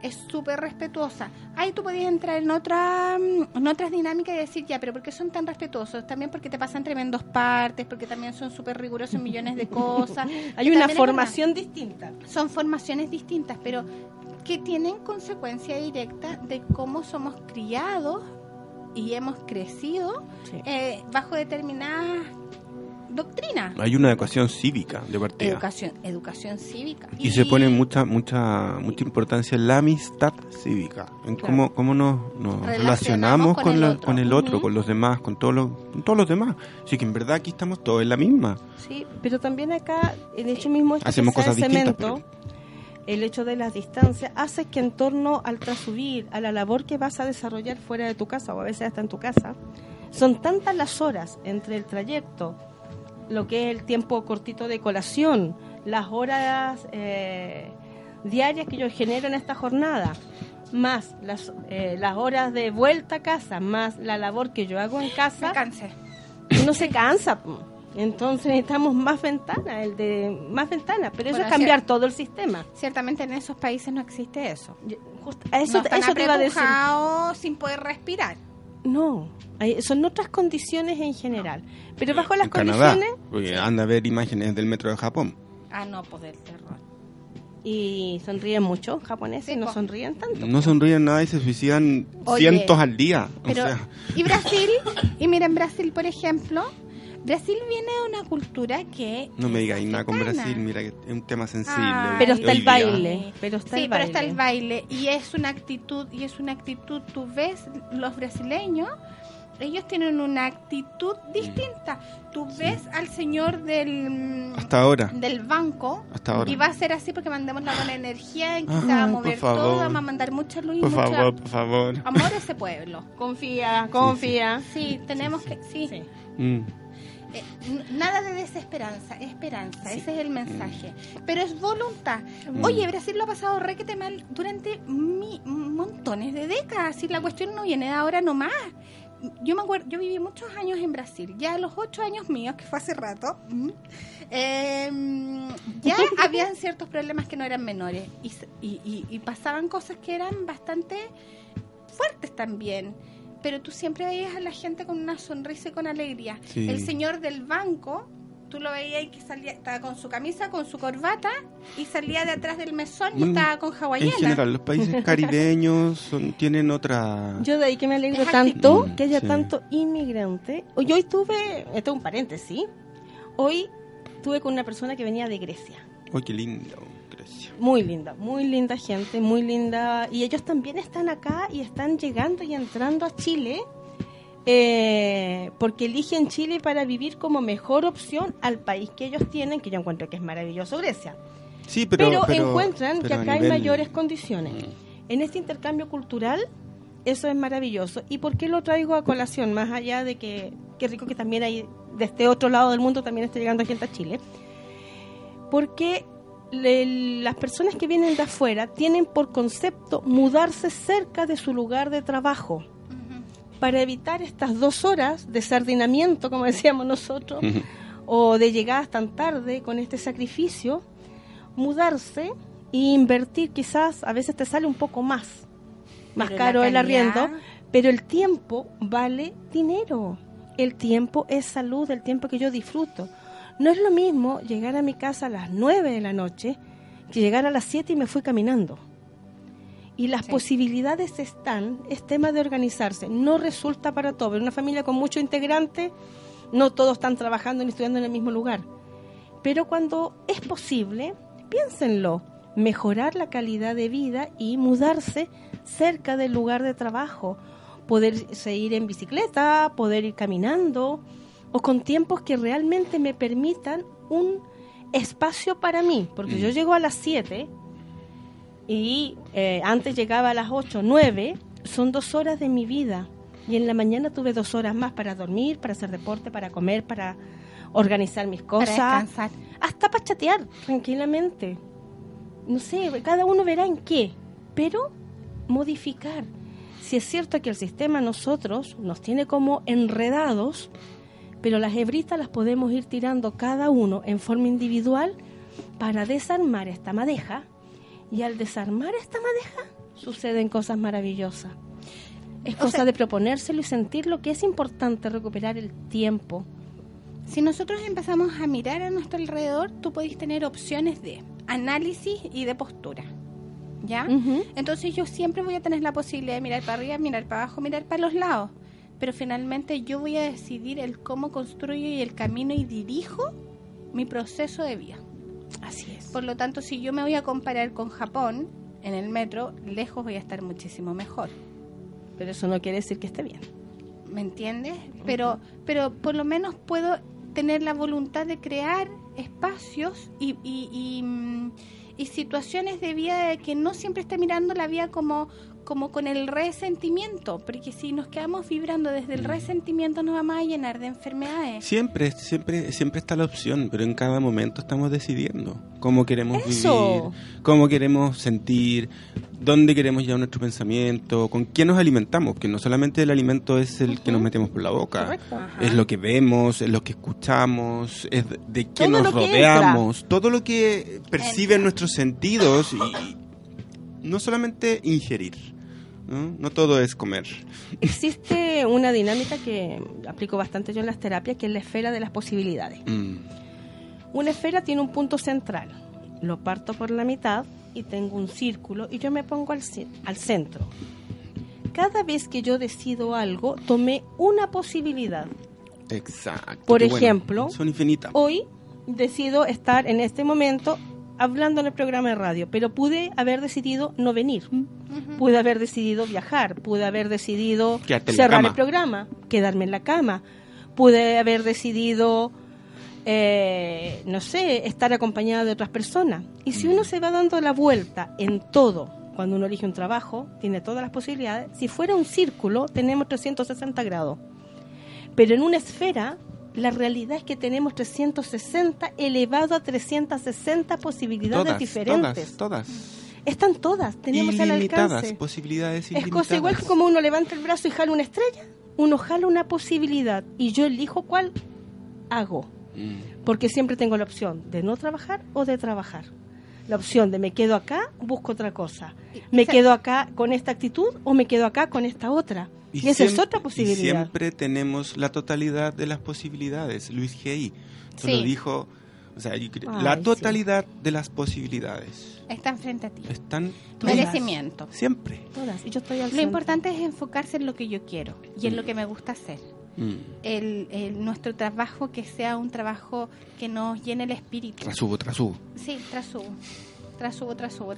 S5: Es súper respetuosa. Ahí tú podías entrar en otra mm, en otras dinámicas y decir, ya, pero ¿por qué son tan respetuosos? También porque te pasan tremendos partes, porque también son súper rigurosos en millones de cosas.
S3: Hay una formación distinta.
S5: son formaciones distintas, pero que tienen consecuencia directa de cómo somos criados y hemos crecido
S3: Sí.
S5: eh, bajo determinadas doctrinas.
S4: Hay una educación cívica de partida.
S5: Educación, educación cívica.
S4: Y, se pone mucha mucha mucha importancia en la amistad cívica, en cómo, cómo nos, nos
S5: Relacionamos
S4: relacionamos
S5: con
S4: con,
S5: el
S4: la-
S5: otro.
S4: con el otro, con los demás, con todos los, con todos los demás. Así que en verdad aquí estamos todos en la misma.
S3: Sí, pero también acá, el hecho mismo
S4: Hacemos cosas distintas,
S3: cemento, el hecho de las distancias, hace que en torno al trasubir, a la labor que vas a desarrollar fuera de tu casa o a veces hasta en tu casa, son tantas las horas entre el trayecto, lo que es el tiempo cortito de colación, las horas eh, diarias que yo genero en esta jornada, más las, eh, las horas de vuelta a casa, más la labor que yo hago en casa
S5: Me cansé.
S3: uno se cansa. Entonces necesitamos más ventanas, el de más ventanas, pero eso
S5: Bueno,
S3: es cambiar todo el sistema.
S5: Ciertamente en esos países no existe eso.
S3: Yo- just- a eso,
S5: no están
S3: eso te iba a decir.
S5: sin poder respirar.
S3: No, hay- son otras condiciones en general, pero bajo las
S4: en Canadá,
S3: condiciones
S4: porque anda a ver imágenes del metro de Japón.
S5: Ah, no, poder terror.
S3: y sonríen mucho japoneses,
S5: Sí,
S3: no
S5: po.
S3: sonríen tanto.
S4: No sonríen nada y se suicidan
S5: Oye,
S4: cientos al día.
S5: Pero,
S4: o sea,
S5: y Brasil, y mira, en Brasil, por ejemplo, Brasil viene de una cultura que...
S4: no me
S5: es
S4: digáis nada con. Brasil, mira que es un tema sensible.
S5: Ay,
S3: Pero está el baile, pero está
S5: sí,
S3: el
S5: pero
S3: baile.
S5: está el baile y es una actitud y es una actitud. Tú ves los brasileños, ellos tienen una actitud distinta. Tú ves al señor del
S4: Hasta ahora.
S5: del banco
S4: Hasta ahora.
S5: y va a ser así porque mandemos la buena energía en que se
S4: Ay,
S5: va a mover todo, vamos a mandar mucha luz y
S4: Por
S5: mucho
S4: favor, por favor.
S5: amor a ese pueblo.
S3: Confía, confía.
S5: Sí, tenemos que sí.
S3: Sí.
S4: Mm.
S5: Eh, nada de desesperanza, esperanza, ese es el mensaje. Pero es voluntad. Oye, Brasil lo ha pasado requete mal durante mi- montones de décadas. Y la cuestión no viene de ahora nomás. Yo me acuerdo, yo viví muchos años en Brasil. Ya a los ocho años míos, que fue hace rato, mm, eh, ya habían ciertos problemas que no eran menores. Y, y- y- y pasaban cosas que eran bastante fuertes también. Pero tú siempre veías a la gente con una sonrisa y con alegría.
S4: Sí.
S5: El señor del banco, tú lo veías y que salía, estaba con su camisa, con su corbata y salía de atrás del mesón y
S4: Mm,
S5: estaba con
S4: En
S5: hawaiana.
S4: general, los países caribeños son- tienen otra...
S3: Yo de ahí que me alegro
S5: Es
S3: tanto
S4: actitud.
S3: que haya
S4: Sí.
S3: tanto inmigrante. Hoy, hoy tuve, esto es un paréntesis, hoy tuve con una persona que venía de Grecia.
S4: ¡Uy, qué lindo!
S3: Muy linda, muy linda gente, muy linda. Y ellos también están acá y están llegando y entrando a Chile eh, porque eligen Chile para vivir como mejor opción al país que ellos tienen, que yo encuentro que es maravilloso Grecia.
S4: Sí, pero...
S3: Pero,
S4: pero-
S3: encuentran que
S4: pero
S3: acá hay mayores condiciones. En este intercambio cultural, eso es maravilloso. ¿Y por qué lo traigo a colación? Más allá de que qué rico que también hay, de este otro lado del mundo también está llegando gente a Chile. porque le- las personas que vienen de afuera tienen por concepto mudarse cerca de su lugar de trabajo para evitar estas dos horas de sardinamiento, como decíamos nosotros, o de llegadas tan tarde con este sacrificio, mudarse e invertir quizás, a veces te sale un poco más, más
S5: Pero
S3: caro el arriendo, pero el tiempo vale dinero. El tiempo es salud, el tiempo que yo disfruto. No es lo mismo llegar a mi casa a las 9 de la noche que llegar a las 7 y me fui caminando. Y las
S5: Sí.
S3: posibilidades están, es tema de organizarse. No resulta para todo. En una familia con muchos integrantes, no todos están trabajando ni estudiando en el mismo lugar. Pero cuando es posible, piénsenlo, mejorar la calidad de vida y mudarse cerca del lugar de trabajo, poder ir en bicicleta, poder ir caminando o con tiempos que realmente me permitan un espacio para mí, porque yo llego a las 7 y eh, antes llegaba a las 8, 9, son dos horas de mi vida. Y en la mañana tuve dos horas más para dormir, para hacer deporte, para comer, para organizar mis
S5: Para
S3: cosas,
S5: descansar.
S3: hasta para chatear tranquilamente. No sé, cada uno verá en qué, pero modificar. Si es cierto que el sistema a nosotros nos tiene como enredados, pero las hebritas las podemos ir tirando cada uno en forma individual para desarmar esta madeja. Y al desarmar esta madeja suceden cosas maravillosas. Es
S5: O
S3: cosa
S5: sea-
S3: de proponérselo y sentir lo que es importante recuperar el tiempo.
S5: Si nosotros empezamos a mirar a nuestro alrededor, tú podés tener opciones de análisis y de postura. ¿Ya? Entonces yo siempre voy a tener la posibilidad de mirar para arriba, mirar para abajo, mirar para los lados. Pero finalmente yo voy a decidir el cómo construyo y el camino y dirijo mi proceso de vida.
S3: Así es.
S5: Por lo tanto, si yo me voy a comparar con Japón en el metro, lejos voy a estar muchísimo mejor.
S3: Pero eso no quiere decir que esté bien.
S5: ¿Me entiendes? Pero, pero por lo menos puedo tener la voluntad de crear espacios y, y, y, mm, y situaciones de vida de que no siempre esté mirando la vida como, como con el resentimiento, porque si nos quedamos vibrando desde el resentimiento nos vamos a llenar de enfermedades.
S4: Siempre, siempre, siempre está la opción, pero en cada momento estamos decidiendo cómo queremos
S3: Eso.
S4: vivir, cómo queremos sentir, dónde queremos llevar nuestro pensamiento, con qué nos alimentamos, que no solamente el alimento es el que nos metemos por la boca, es lo que vemos, es lo que escuchamos, es de qué
S3: Todo
S4: nos rodeamos, todo lo que perciben nuestros sentidos y no solamente ingerir, ¿no? No todo es comer.
S3: Existe una dinámica que aplico bastante yo en las terapias, que es la esfera de las posibilidades.
S4: Mm.
S3: Una esfera tiene un punto central. Lo parto por la mitad y tengo un círculo y yo me pongo al, al centro. Cada vez que yo decido algo, tomé una posibilidad.
S4: Exacto.
S3: Por
S4: bueno.
S3: ejemplo,
S4: son infinitas.
S3: Hoy decido estar en este momento hablando en el programa de radio, pero pude haber decidido no venir. Pude haber decidido viajar, pude haber decidido cerrar el programa, quedarme en la cama, pude haber decidido, eh, no sé, estar acompañada de otras personas. Y si uno se va dando la vuelta en todo, cuando uno elige un trabajo, tiene todas las posibilidades, si fuera un círculo, tenemos 360 grados. Pero en una esfera, la realidad es que tenemos 360 elevado a 360 posibilidades
S4: todas,
S3: diferentes.
S4: todas, todas.
S3: Están todas, tenemos al
S4: Ilimitadas,
S3: alcance.
S4: posibilidades
S3: Es
S4: ilimitadas.
S3: cosa igual que como uno levanta el brazo y jala una estrella, uno jala una posibilidad y yo elijo cuál hago.
S4: Mm.
S3: Porque siempre tengo la opción de no trabajar o de trabajar. La opción de me quedo acá, busco otra cosa. Me quedo acá con esta actitud o me quedo acá con esta otra. Y, esa es
S4: siempre-
S3: otra
S4: y
S3: posibilidad.
S4: siempre tenemos la totalidad de las posibilidades. Luis G.I.
S5: Sí.
S4: lo dijo. O sea,
S3: Ay,
S4: la
S3: sí.
S4: totalidad de las posibilidades
S5: Están frente a ti.
S4: están todas,
S5: Merecimiento.
S4: siempre.
S3: Todas. Y yo estoy al
S5: Lo
S3: centro.
S5: importante es enfocarse en lo que yo quiero y en lo que me gusta hacer.
S4: Mm.
S5: El, el- nuestro trabajo que sea un trabajo que nos llene el espíritu.
S4: Trasubo, trasubo.
S5: Sí, trasubo.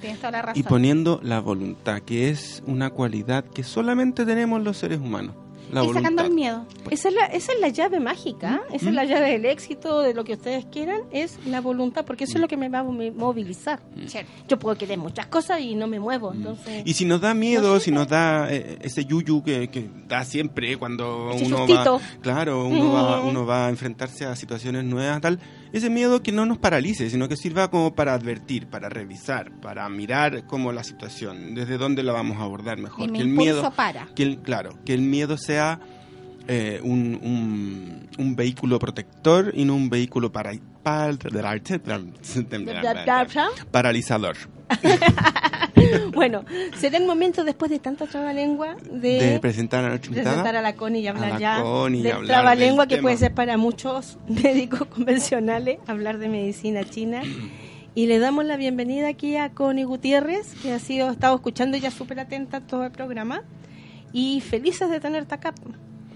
S5: Tienes toda la razón.
S4: Y poniendo la voluntad, que es una cualidad que solamente tenemos los seres humanos. La
S5: sacando
S4: voluntad.
S5: el miedo.
S3: Esa es la, esa es la llave mágica, esa es la llave del éxito, de lo que ustedes quieran, es la voluntad, porque eso es lo que me va a mo- movilizar.
S5: Cierto.
S3: Yo puedo querer muchas cosas y no me muevo, entonces...
S4: Y si nos da miedo, si nos da eh, ese yuyu que, que da siempre cuando
S3: Ese
S4: uno
S3: sustito.
S4: va, claro, uno va,
S3: Mm.
S4: uno va a enfrentarse a situaciones nuevas, tal, ese miedo que no nos paralice, sino que sirva como para advertir, para revisar, para mirar como la situación, desde dónde la vamos a abordar mejor.
S5: Y
S4: que el miedo,
S5: para.
S4: que el, claro, que el miedo sea eh, un, un, un vehículo protector y no un vehículo para, paralizador.
S3: Bueno, será el momento después de tanta trabalengua de,
S4: De presentar a nuestra
S3: de
S4: invitada.
S3: sentar a la Connie y hablar
S4: A la
S3: ya
S4: Connie y
S3: del
S4: hablar
S3: trabalengua
S4: del
S3: que
S4: tema.
S3: puede ser para muchos médicos convencionales hablar de medicina china. Y le damos la bienvenida aquí a Connie Gutiérrez, que ha sido estado escuchando ya súper atenta todo el programa. Y felices de tenerte acá.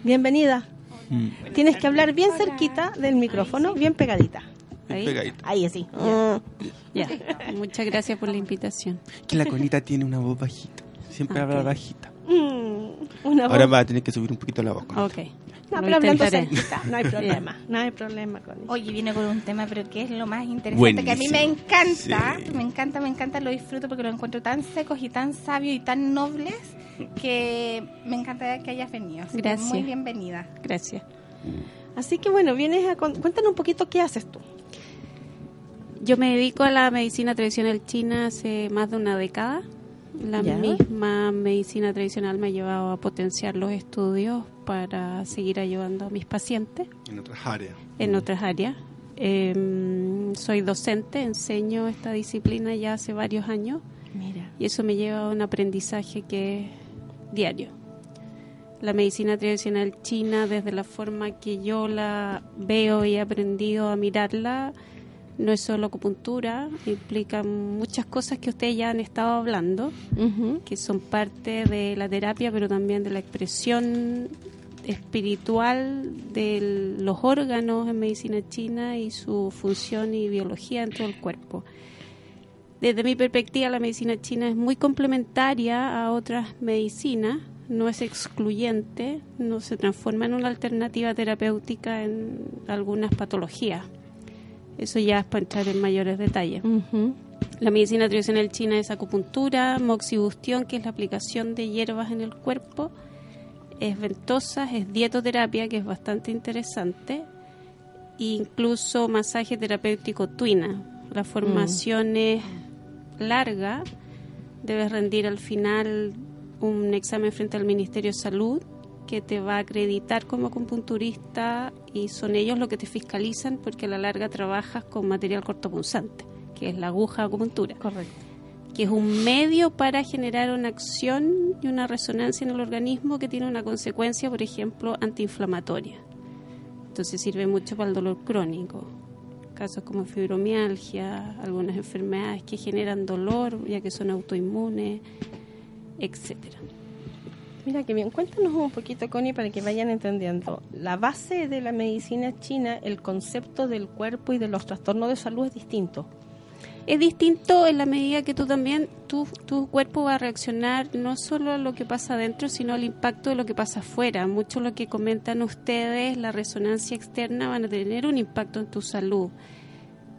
S3: Bienvenida.
S4: Mm.
S3: Tienes que hablar bien cerquita del micrófono, bien pegadita.
S8: Ahí. Ya. Muchas gracias por la invitación.
S4: Que la conita tiene una voz bajita. Siempre
S8: Ah,
S4: habla bajita.
S3: Mm, una
S4: Ahora
S3: voz-
S4: va a tener que subir un poquito la voz.
S8: Ok.
S3: No, pero hablando no hay problema, no hay problema con eso.
S5: Oye, viene con un tema, pero que es lo más interesante,
S4: Buenísimo.
S5: que a mí me encanta,
S4: Sí.
S5: me encanta, me encanta, lo disfruto porque lo encuentro tan secos y tan sabios y tan nobles que me encanta que hayas venido.
S8: Gracias.
S5: Muy bienvenida.
S8: Gracias.
S3: Así que bueno, vienes a cuéntanos un poquito qué haces tú.
S8: Yo me dedico a la medicina tradicional china hace más de una década. La
S3: Ya.
S8: misma medicina tradicional me ha llevado a potenciar los estudios para seguir ayudando a mis pacientes
S4: En otras áreas.
S8: en otras áreas. Em, soy docente, enseño esta disciplina ya hace varios años
S3: Mira.
S8: y eso me lleva a un aprendizaje que es diario. La medicina tradicional china, desde la forma que yo la veo y he aprendido a mirarla, no es solo acupuntura, implica muchas cosas que ustedes ya han estado hablando, que son parte de la terapia, pero también de la expresión espiritual de los órganos en medicina china y su función y biología dentro del cuerpo. Desde mi perspectiva, la medicina china es muy complementaria a otras medicinas, no es excluyente, no se transforma en una alternativa terapéutica en algunas patologías. Eso ya es para entrar en mayores detalles. La medicina tradicional china es acupuntura, moxibustión, que es la aplicación de hierbas en el cuerpo, es ventosa, es dietoterapia, que es bastante interesante, e incluso masaje terapéutico tuina. La formación es larga, debes rendir al final un examen frente al Ministerio de Salud que te va a acreditar como acupunturista y son ellos los que te fiscalizan porque a la larga trabajas con material cortopunzante, que es la aguja de acupuntura.
S3: Correcto.
S8: Que es un medio para generar una acción y una resonancia en el organismo que tiene una consecuencia, por ejemplo, antiinflamatoria. Entonces sirve mucho para el dolor crónico. Casos como fibromialgia, algunas enfermedades que generan dolor, ya que son autoinmunes, etcétera.
S3: Mira que bien, cuéntanos un poquito, Connie, para que vayan entendiendo. La base de la medicina china, el concepto del cuerpo y de los trastornos de salud es distinto.
S8: Es distinto en la medida que tú también, tu, tu cuerpo va a reaccionar no solo a lo que pasa adentro, sino al impacto de lo que pasa afuera. Mucho lo que comentan ustedes, la resonancia externa, van a tener un impacto en tu salud.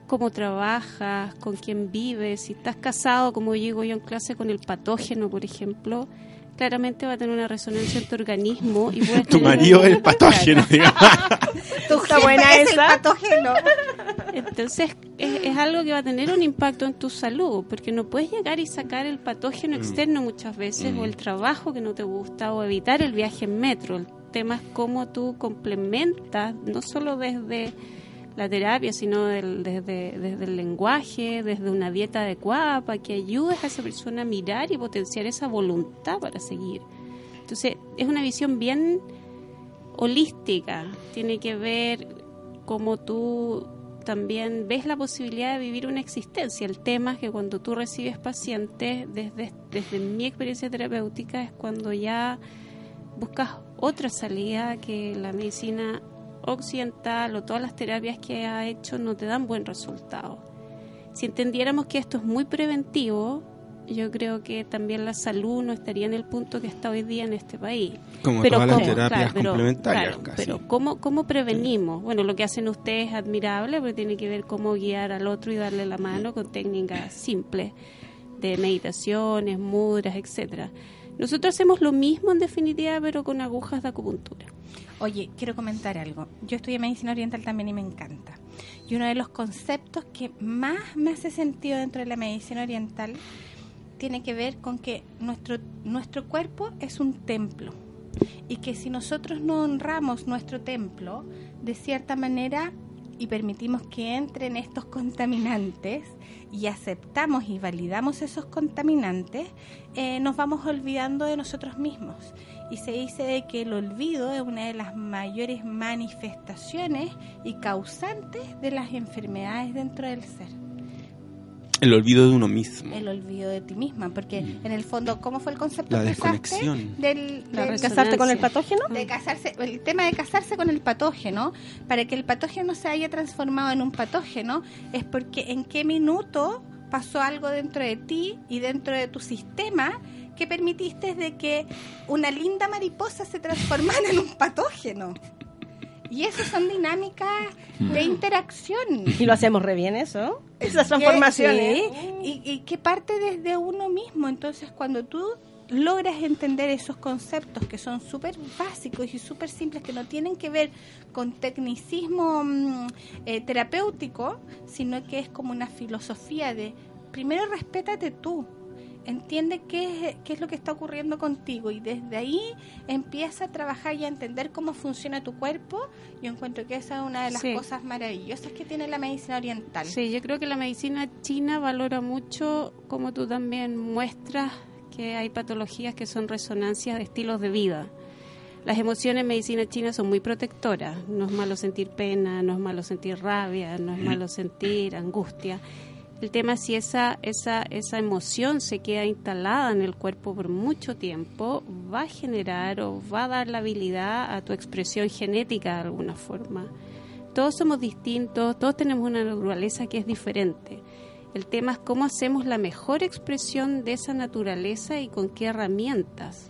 S8: Cómo trabajas, con quién vives, si estás casado, como digo yo en clase, con el patógeno, por ejemplo, claramente va a tener una resonancia en tu organismo. y puedes
S4: Tu marido es el patógeno, digamos.
S5: Tu jefe
S3: buena
S5: es
S3: esa.
S5: el patógeno.
S8: Entonces es, es algo que va a tener un impacto en tu salud, porque no puedes llegar y sacar el patógeno externo muchas veces, o el trabajo que no te gusta, o evitar el viaje en metro. El tema es cómo tú complementas, no solo desde la terapia, sino del- desde, desde el lenguaje, desde una dieta adecuada, para que ayudes a esa persona a mirar y potenciar esa voluntad para seguir. Entonces es una visión bien holística, tiene que ver cómo tú también ves la posibilidad de vivir una existencia. El tema es que cuando tú recibes pacientes, desde, desde mi experiencia terapéutica, es cuando ya buscas otra salida que la medicina occidental o todas las terapias que ha hecho no te dan buen resultado. Si entendiéramos que esto es muy preventivo, yo creo que también la salud no estaría en el punto que está hoy día en este país.
S4: Como todas las
S8: ¿cómo?
S4: terapias
S8: pero,
S4: complementarias,
S8: claro,
S4: casi.
S8: pero ¿cómo, ¿cómo prevenimos? Bueno, lo que hacen ustedes es admirable, porque tiene que ver cómo guiar al otro y darle la mano con técnicas simples de meditaciones, mudras, etcétera. Nosotros hacemos lo mismo en definitiva, pero con agujas de acupuntura.
S5: Oye, quiero comentar algo. Yo estudié medicina oriental también y me encanta. Y uno de los conceptos que más me hace sentido dentro de la medicina oriental tiene que ver con que nuestro, nuestro cuerpo es un templo. Y que si nosotros no honramos nuestro templo, de cierta manera, y permitimos que entren estos contaminantes y aceptamos y validamos esos contaminantes, eh, nos vamos olvidando de nosotros mismos. Y se dice de que el olvido es una de las mayores manifestaciones y causantes de las enfermedades dentro del ser.
S4: El olvido de uno mismo.
S5: El olvido de ti misma, porque en el fondo, ¿cómo fue el concepto
S4: La
S5: que usaste?
S4: desconexión.
S5: Del,
S8: La
S5: del-
S3: ¿Casarte con el patógeno?
S5: de casarse, el tema de casarse con el patógeno, para que el patógeno se haya transformado en un patógeno, es porque en qué minuto pasó algo dentro de ti y dentro de tu sistema que permitiste de que una linda mariposa se transformara en un patógeno. Y eso son dinámicas de interacción.
S3: Y lo hacemos re bien eso. Esas
S5: Que-
S3: transformaciones.
S5: sí, y, y que parte desde uno mismo. Entonces, cuando tú logras entender esos conceptos que son súper básicos y súper simples, que no tienen que ver con tecnicismo mm, eh, terapéutico, sino que es como una filosofía de, primero respétate tú, entiende qué es, qué es lo que está ocurriendo contigo y desde ahí empieza a trabajar y a entender cómo funciona tu cuerpo. Yo encuentro que esa es una de las
S8: Sí.
S5: cosas maravillosas que tiene la medicina oriental.
S8: Sí, yo creo que la medicina china valora mucho, como tú también muestras, que hay patologías que son resonancias de estilos de vida. Las emociones en medicina china son muy protectoras. No es malo sentir pena, no es malo sentir rabia, no es malo sentir angustia. El tema es si esa, esa, esa emoción se queda instalada en el cuerpo por mucho tiempo, va a generar o va a dar la habilidad a tu expresión genética de alguna forma. Todos somos distintos, todos tenemos una naturaleza que es diferente. El tema es cómo hacemos la mejor expresión de esa naturaleza y con qué herramientas.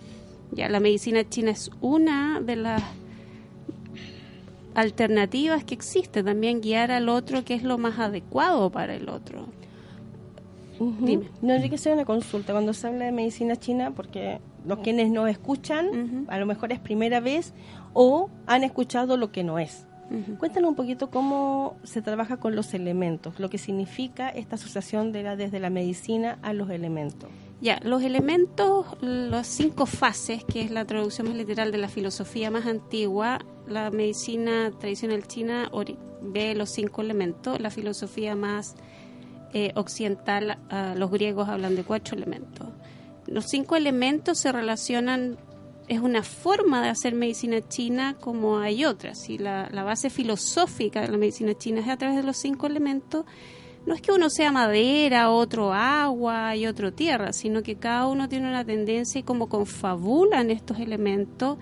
S8: Ya la medicina china es una de las alternativas que existe, también guiar al otro que es lo más adecuado para el otro. Dime.
S3: No, yo que hacer una consulta cuando se habla de medicina china, porque los quienes nos escuchan, a lo mejor es primera vez o han escuchado lo que no es. Cuéntanos un poquito cómo se trabaja con los elementos, lo que significa esta asociación de la, desde la medicina a los elementos.
S8: Ya, los elementos, las cinco fases, que es la traducción más literal de la filosofía más antigua, la medicina tradicional china ve los cinco elementos, la filosofía más eh, occidental, ah, los griegos hablan de cuatro elementos. Los cinco elementos se relacionan, es una forma de hacer medicina china como hay otras, y la base filosófica de la medicina china es a través de los cinco elementos no es que uno sea madera, otro agua y otro tierra, sino que cada uno tiene una tendencia y como confabulan estos elementos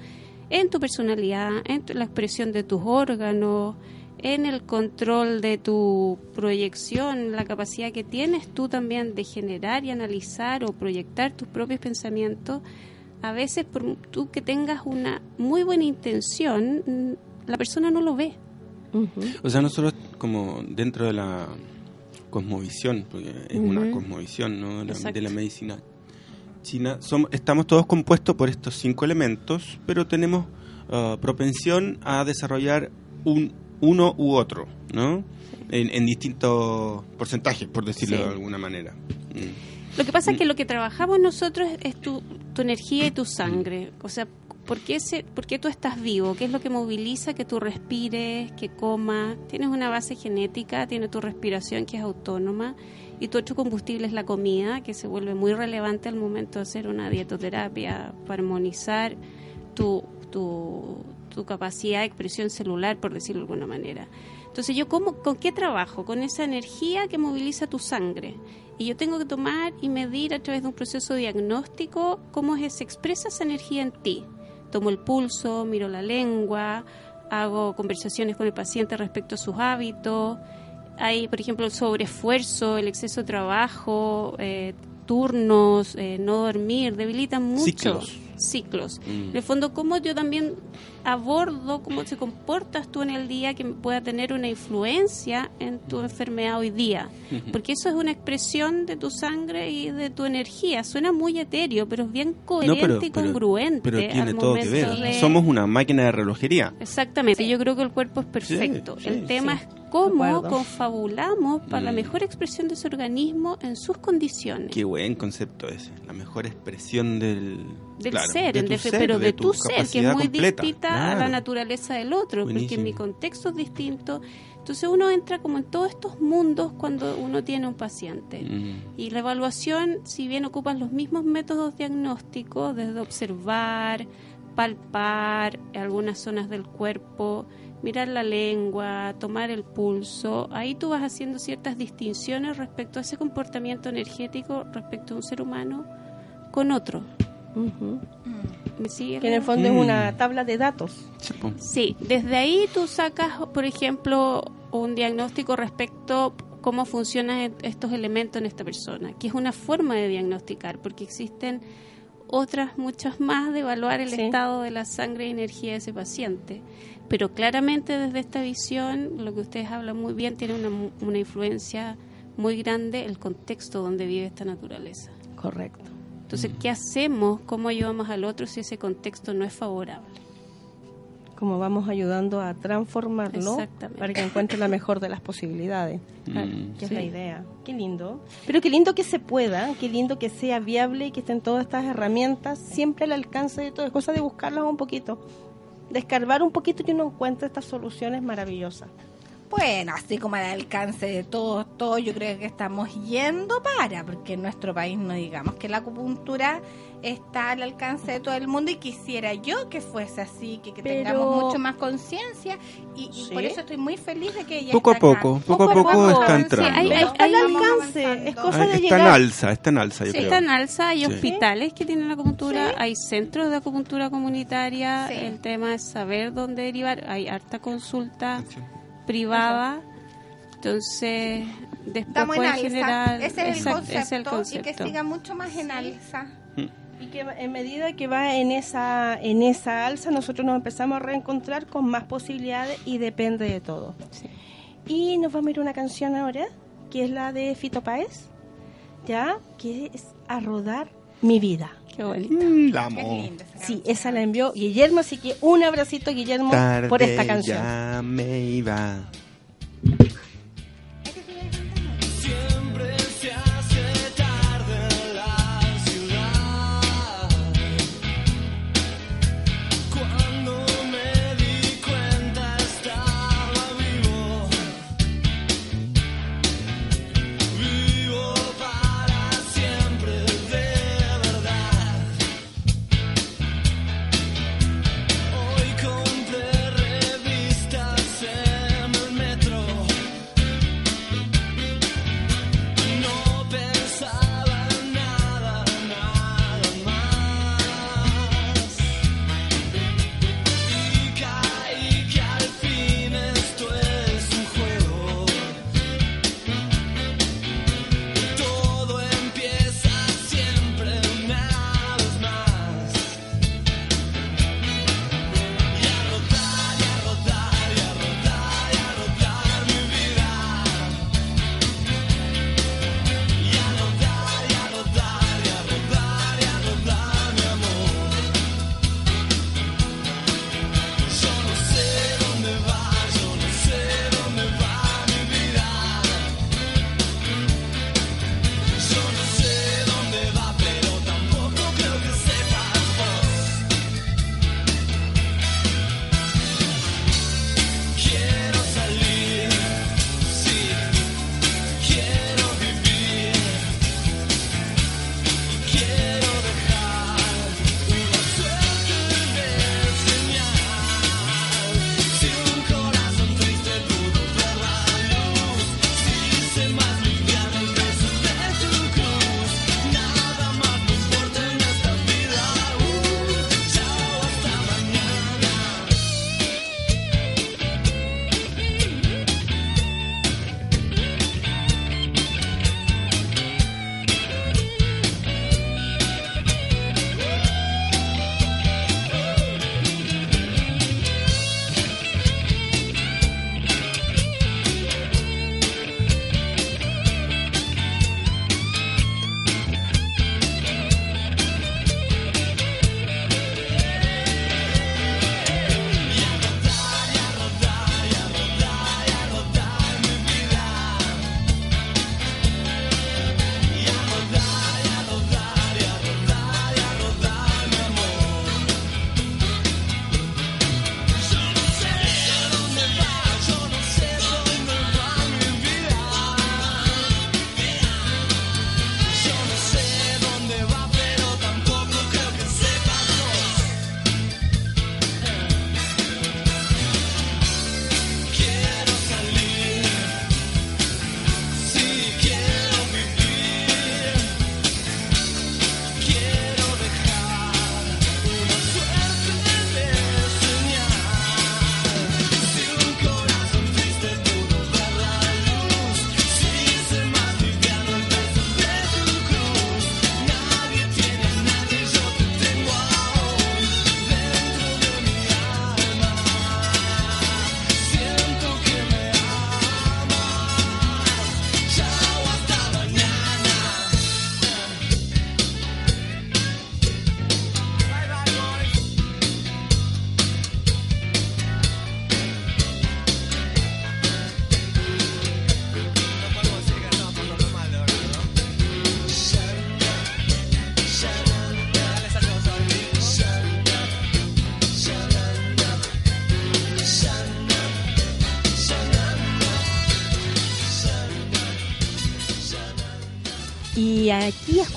S8: en tu personalidad, en tu- la expresión de tus órganos, en el control de tu proyección, la capacidad que tienes tú también de generar y analizar o proyectar tus propios pensamientos. A veces, por tú que tengas una muy buena intención, mm, la persona no lo ve.
S4: O sea, nosotros como dentro de la cosmovisión, porque es una cosmovisión ¿no? de, la, de la medicina china, somos, estamos todos compuestos por estos cinco elementos, pero tenemos ah, propensión a desarrollar un uno u otro, ¿no? En, en distintos porcentajes, por decirlo
S8: Sí.
S4: de alguna manera. Mm.
S8: Lo que pasa es que lo que trabajamos nosotros es tu, tu energía y tu sangre. O sea, ¿por qué, se, ¿por qué tú estás vivo? ¿Qué es lo que moviliza que tú respires, que comas? Tienes una base genética, tienes tu respiración que es autónoma y tu otro combustible es la comida, que se vuelve muy relevante al momento de hacer una dietoterapia para armonizar tu, capacidad de expresión celular, por decirlo de alguna manera. Entonces, ¿yo con qué trabajo? Con esa energía que moviliza tu sangre. Y yo tengo que tomar y medir a través de un proceso diagnóstico cómo se expresa esa energía en ti. Tomo el pulso, miro la lengua, hago conversaciones con el paciente respecto a sus hábitos. Hay, por ejemplo, el sobreesfuerzo, el exceso de trabajo, eh, turnos, eh, no dormir, debilitan mucho.
S4: Ciclos.
S8: Ciclos.
S4: Mm.
S8: En el fondo, cómo yo también abordo cómo te comportas tú en el día que pueda tener una influencia en tu enfermedad hoy día. Porque eso es una expresión de tu sangre y de tu energía. Suena muy etéreo, pero es bien coherente y congruente.
S4: pero tiene
S8: al
S4: todo que ver.
S8: de-
S4: Somos una máquina de relojería.
S8: Exactamente, yo creo que el cuerpo es perfecto.
S4: Sí,
S8: el tema
S3: sí.
S8: es cómo confabulamos para la
S4: Mm.
S8: mejor expresión de su organismo en sus condiciones.
S4: Qué buen concepto ese. La mejor expresión del,
S8: del
S4: claro,
S8: ser,
S4: de
S8: en
S4: ser,
S8: pero de,
S4: tu
S8: tu ser, que es muy
S4: completa.
S8: distinta a la naturaleza del otro, porque
S4: Buenísimo.
S8: mi contexto es distinto. Entonces uno entra como en todos estos mundos cuando uno tiene un paciente.
S4: Mm.
S8: Y la evaluación, si bien ocupan los mismos métodos diagnósticos, desde observar, palpar algunas zonas del cuerpo, mirar la lengua, tomar el pulso, ahí tú vas haciendo ciertas distinciones respecto a ese comportamiento energético respecto a un ser humano con otro.
S3: Ujú.
S8: ¿Me sigue?
S3: Que en el fondo
S4: Mm.
S3: es una tabla de datos.
S4: Sí,
S8: desde ahí tú sacas, por ejemplo, un diagnóstico respecto cómo funcionan estos elementos en esta persona, que es una forma de diagnosticar, porque existen otras muchas más de evaluar el
S3: Sí.
S8: estado de la sangre y energía de ese paciente. Pero claramente desde esta visión, lo que ustedes hablan muy bien, tiene una, mu- una influencia muy grande el contexto donde vive esta naturaleza.
S3: Correcto.
S8: Entonces, ¿qué hacemos? ¿Cómo ayudamos al otro si ese contexto no es favorable?
S3: Como vamos ayudando a transformarlo para que encuentre la mejor de las posibilidades.
S4: Mm.
S3: Que es
S8: Sí.
S3: la idea. Qué lindo. Pero qué lindo que se pueda, qué lindo que sea viable y que estén todas estas herramientas siempre al alcance de todo. Es cosa de buscarlas un poquito, de escarbar un poquito y uno encuentra estas soluciones maravillosas.
S5: Bueno, así como al alcance de todos, todos yo creo que estamos yendo para, porque en nuestro país no digamos que la acupuntura está al alcance de todo el mundo y quisiera yo que fuese así, que, que
S3: Pero-
S5: tengamos mucho más conciencia y, y
S3: Sí.
S5: por eso estoy muy feliz de que ella
S4: Poco a
S5: está acá.
S4: poco, poco a poco está entrando.
S8: Sí, hay-
S3: está al alcance, es cosa
S4: Ay,
S3: de
S4: está
S3: llegar.
S4: en alza, está en alza, yo
S8: Sí,
S4: creo.
S8: está en alza, hay
S4: Sí.
S8: hospitales que tienen acupuntura, hay centros de acupuntura comunitaria,
S5: Sí.
S8: el tema es saber dónde derivar, hay harta consulta
S4: Sí.
S8: Privada, entonces después
S5: Estamos en
S8: puede
S5: alza,
S8: generar,
S5: ese es el, concepto,
S8: es el
S5: y que siga mucho más en alza.
S3: Y que en medida que va en esa en esa alza, nosotros nos empezamos a reencontrar con más posibilidades y depende de todo. Y nos vamos a ir a una canción ahora, que es la de Fito Páez, ya, que es A Rodar Mi Vida.
S8: Qué bonito.
S4: Mm, la
S5: Qué
S4: amo.
S5: linda
S3: Sí, esa la envió Guillermo, así que un abracito Guillermo
S4: Tarde
S3: por esta canción.
S4: ya me iba.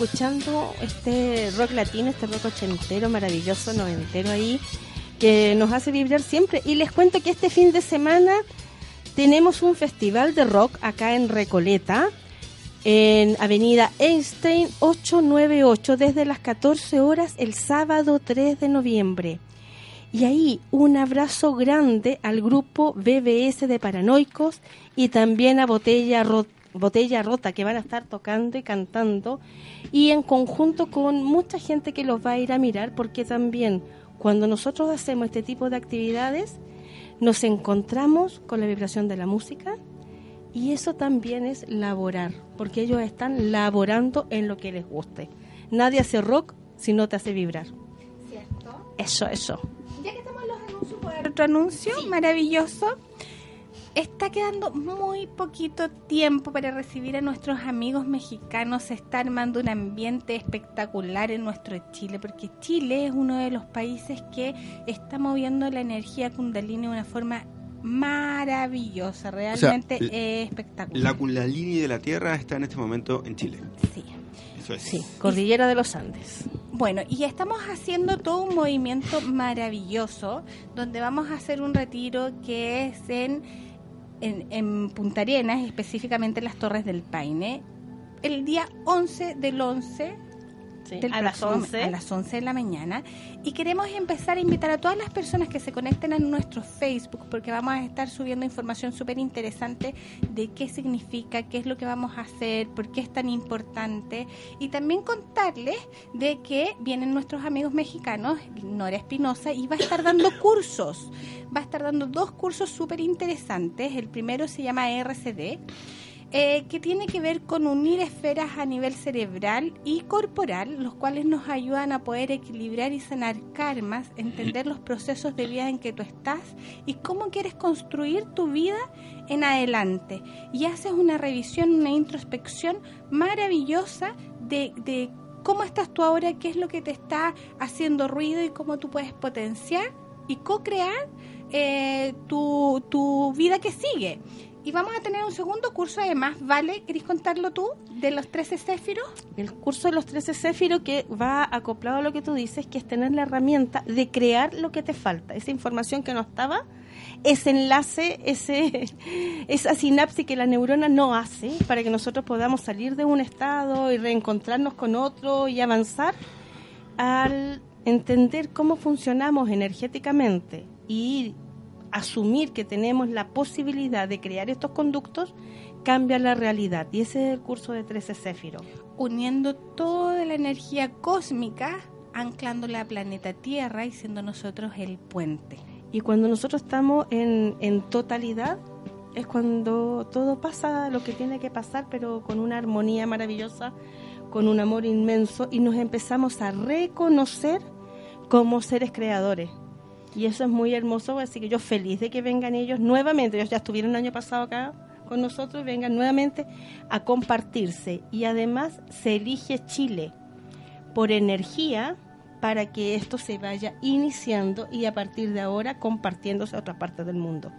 S3: Escuchando este rock latino, este rock ochentero, maravilloso, noventero ahí, que nos hace vibrar siempre. Y les cuento que este fin de semana tenemos un festival de rock acá en Recoleta, en Avenida Einstein 898, desde las 14 horas el sábado 3 de noviembre. Y ahí un abrazo grande al grupo BBS de Paranoicos y también a Botella, Ro- Botella Rota que van a estar tocando y cantando y en conjunto con mucha gente que los va a ir a mirar porque también cuando nosotros hacemos este tipo de actividades nos encontramos con la vibración de la música y eso también es laborar porque ellos están laborando en lo que les guste. Nadie hace rock si no te hace vibrar.
S5: ¿Cierto?
S3: Eso, eso.
S5: Ya que estamos en los anuncios, ¿puedo otro anuncio maravilloso. Está quedando muy poquito tiempo para recibir a nuestros amigos mexicanos. Se está armando un ambiente espectacular en nuestro Chile, porque Chile es uno de los países que está moviendo la energía kundalini de una forma maravillosa, realmente
S4: l-
S5: espectacular.
S4: La Kundalini de la Tierra está en este momento en Chile.
S5: Sí.
S4: Eso es.
S3: Sí, Cordillera de los Andes.
S5: Bueno, y estamos haciendo todo un movimiento maravilloso donde vamos a hacer un retiro que es en, en, en Punta Arenas, específicamente en las Torres del Paine, el día 11 del 11
S3: Sí,
S5: del
S3: a las
S5: próximo-
S3: 11.
S5: a las 11 de la mañana. Y queremos empezar a invitar a todas las personas que se conecten a nuestro Facebook porque vamos a estar subiendo información súper interesante de qué significa, qué es lo que vamos a hacer, por qué es tan importante. Y también contarles de que vienen nuestros amigos mexicanos, Nora Espinosa, y va a estar dando cursos, va a estar dando dos cursos súper interesantes, el primero se llama RCD, eh, que tiene que ver con unir esferas a nivel cerebral y corporal, los cuales nos ayudan a poder equilibrar y sanar karmas, entender los procesos de vida en que tú estás y cómo quieres construir tu vida en adelante. Y haces una revisión, una introspección maravillosa de, cómo estás tú ahora, qué es lo que te está haciendo ruido y cómo tú puedes potenciar y co-crear eh, tu, tu vida que sigue. Y vamos a tener un segundo curso además, ¿vale? ¿Querés contarlo tú? De los 13 céfiros.
S3: El curso de los 13 céfiros que va acoplado a lo que tú dices, que es tener la herramienta de crear lo que te falta. Esa información que no estaba, ese enlace, ese, esa sinapsis que la neurona no hace para que nosotros podamos salir de un estado y reencontrarnos con otro y avanzar al entender cómo funcionamos energéticamente y asumir que tenemos la posibilidad de crear estos conductos, cambia la realidad. Y ese es el curso de 13 céfiros.
S5: uniendo toda la energía cósmica, anclándola a planeta Tierra y siendo nosotros el puente.
S3: Y cuando nosotros estamos en, en totalidad, es cuando todo pasa lo que tiene que pasar, pero con una armonía maravillosa, con un amor inmenso, y nos empezamos a reconocer como seres creadores. Y eso es muy hermoso, así que yo feliz de que vengan ellos nuevamente, ellos ya estuvieron el año pasado acá con nosotros, vengan nuevamente a compartirse. Y además se elige Chile por energía para que esto se vaya iniciando y a partir de ahora compartiéndose a otras partes del mundo.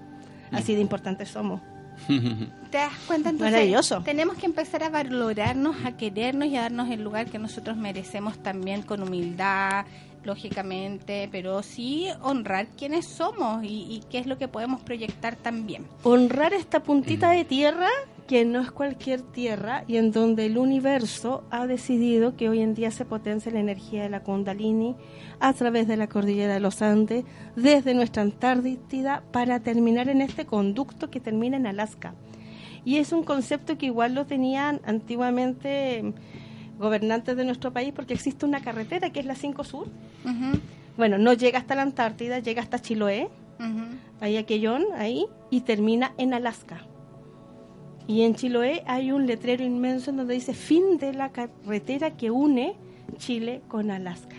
S3: Así de importantes somos.
S5: ¿Te das cuenta? Entonces,
S3: Maravilloso.
S5: tenemos que empezar a valorarnos, a querernos y a darnos el lugar que nosotros merecemos también con humildad, lógicamente, pero sí honrar quiénes somos y, y qué es lo que podemos proyectar también.
S3: Honrar esta puntita de tierra que no es cualquier tierra y en donde el universo ha decidido que hoy en día se potencia la energía de la Kundalini a través de la cordillera de los Andes, desde nuestra Antártida, para terminar en este conducto que termina en Alaska. Y es un concepto que igual lo tenían antiguamente eh, gobernantes de nuestro país porque existe una carretera que es la 5 Sur. Bueno, no llega hasta la Antártida, llega hasta Chiloé,
S5: ujú.
S3: ahí a Quellón, ahí, y termina en Alaska. Y en Chiloé hay un letrero inmenso en donde dice fin de la carretera que une Chile con Alaska.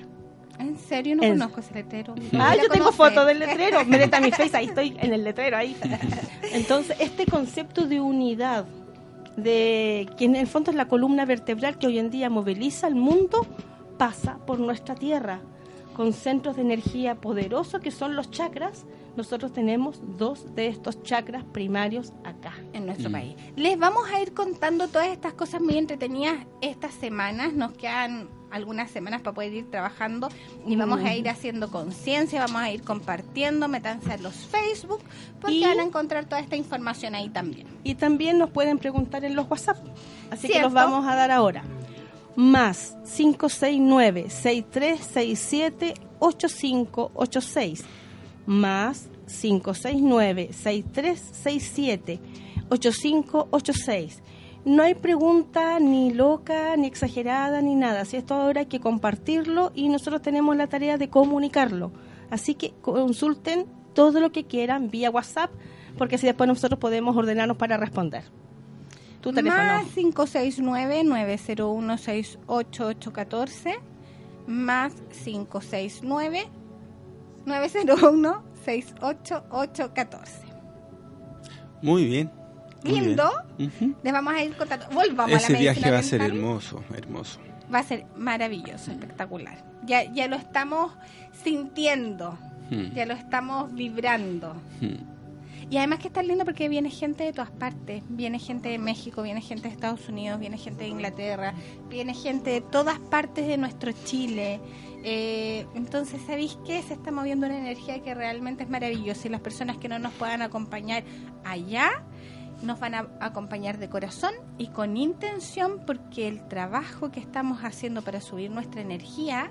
S5: En serio, no
S3: En-
S5: conozco ese letrero.
S3: Ah,
S5: ¿La
S3: yo tengo foto del letrero. Métete a mi face, ahí estoy en el letrero, ahí. Entonces, este concepto de unidad, de que en el fondo es la columna vertebral que hoy en día moviliza el mundo, pasa por nuestra tierra, con centros de energía poderosos que son los chakras, nosotros tenemos dos de estos chakras primarios acá.
S5: en nuestro
S4: Mm.
S5: país. Les vamos a ir contando todas estas cosas muy entretenidas estas semanas. Nos quedan algunas semanas para poder ir trabajando y vamos a ir haciendo conciencia, vamos a ir compartiendo, métanse a los Facebook, porque
S3: Y-
S5: van a encontrar toda esta información ahí también.
S3: Y también nos pueden preguntar en los WhatsApp. Así que los vamos a dar ahora. Más 569-6367-8586. Más 569-6367-8586. No hay pregunta ni loca, ni exagerada, ni nada. Si esto ahora hay que compartirlo y nosotros tenemos la tarea de comunicarlo. Así que consulten todo lo que quieran vía WhatsApp, porque así después nosotros podemos ordenarnos para responder. Tu teléfono.
S5: Más 569-901-68814. Más 569-901-68814.
S4: Muy bien.
S5: Lindo. Les vamos a ir contando. Volvamos a
S4: Ese
S5: la
S4: viaje va a ser hermoso, hermoso.
S5: Va a ser maravilloso, espectacular. Ya, ya lo estamos sintiendo,
S4: Hmm,
S5: ya lo estamos vibrando.
S4: hmm.
S5: Y además que está lindo porque viene gente de todas partes. Viene gente de México, viene gente de Estados Unidos, viene gente de Inglaterra, viene gente de todas partes de nuestro Chile. Eh, entonces, ¿sabéis qué? Se está moviendo una energía que realmente es maravillosa. Y las personas que no nos puedan acompañar allá, nos van a acompañar de corazón y con intención porque el trabajo que estamos haciendo para subir nuestra energía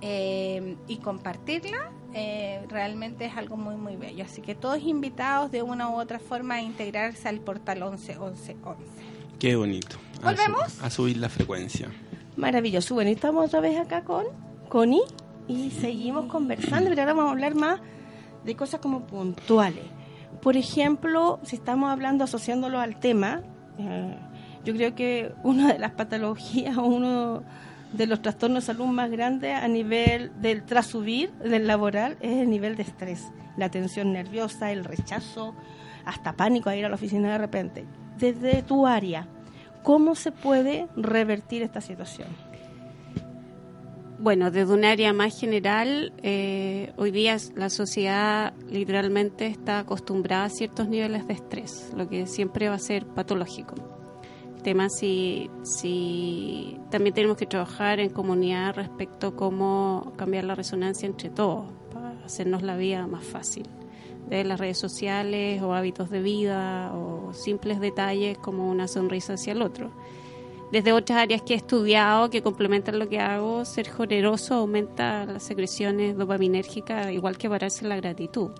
S5: eh, y compartirla eh, realmente es algo muy muy bello así que todos invitados de una u otra forma a integrarse al portal 11 11 11
S4: Qué bonito. A
S5: ¿Volvemos?
S4: su- A subir la frecuencia.
S3: Maravilloso. Bueno, y estamos otra vez acá con Connie y seguimos conversando, pero ahora vamos a hablar más de cosas como puntuales. Por ejemplo, si estamos hablando, asociándolo al tema, eh, yo creo que una de las patologías o uno de los trastornos de salud más grandes a nivel del trasubir del laboral es el nivel de estrés, la tensión nerviosa, el rechazo, hasta pánico a ir a la oficina de repente. Desde tu área, ¿cómo se puede revertir esta situación?
S8: Bueno, desde un área más general, eh, hoy día la sociedad literalmente está acostumbrada a ciertos niveles de estrés, lo que siempre va a ser patológico. El tema si, si también tenemos que trabajar en comunidad respecto a cómo cambiar la resonancia entre todos para hacernos la vida más fácil. De las redes sociales o hábitos de vida o simples detalles como una sonrisa hacia el otro desde otras áreas que he estudiado que complementan lo que hago, ser generoso aumenta las secreciones dopaminérgicas, igual que pararse la gratitud.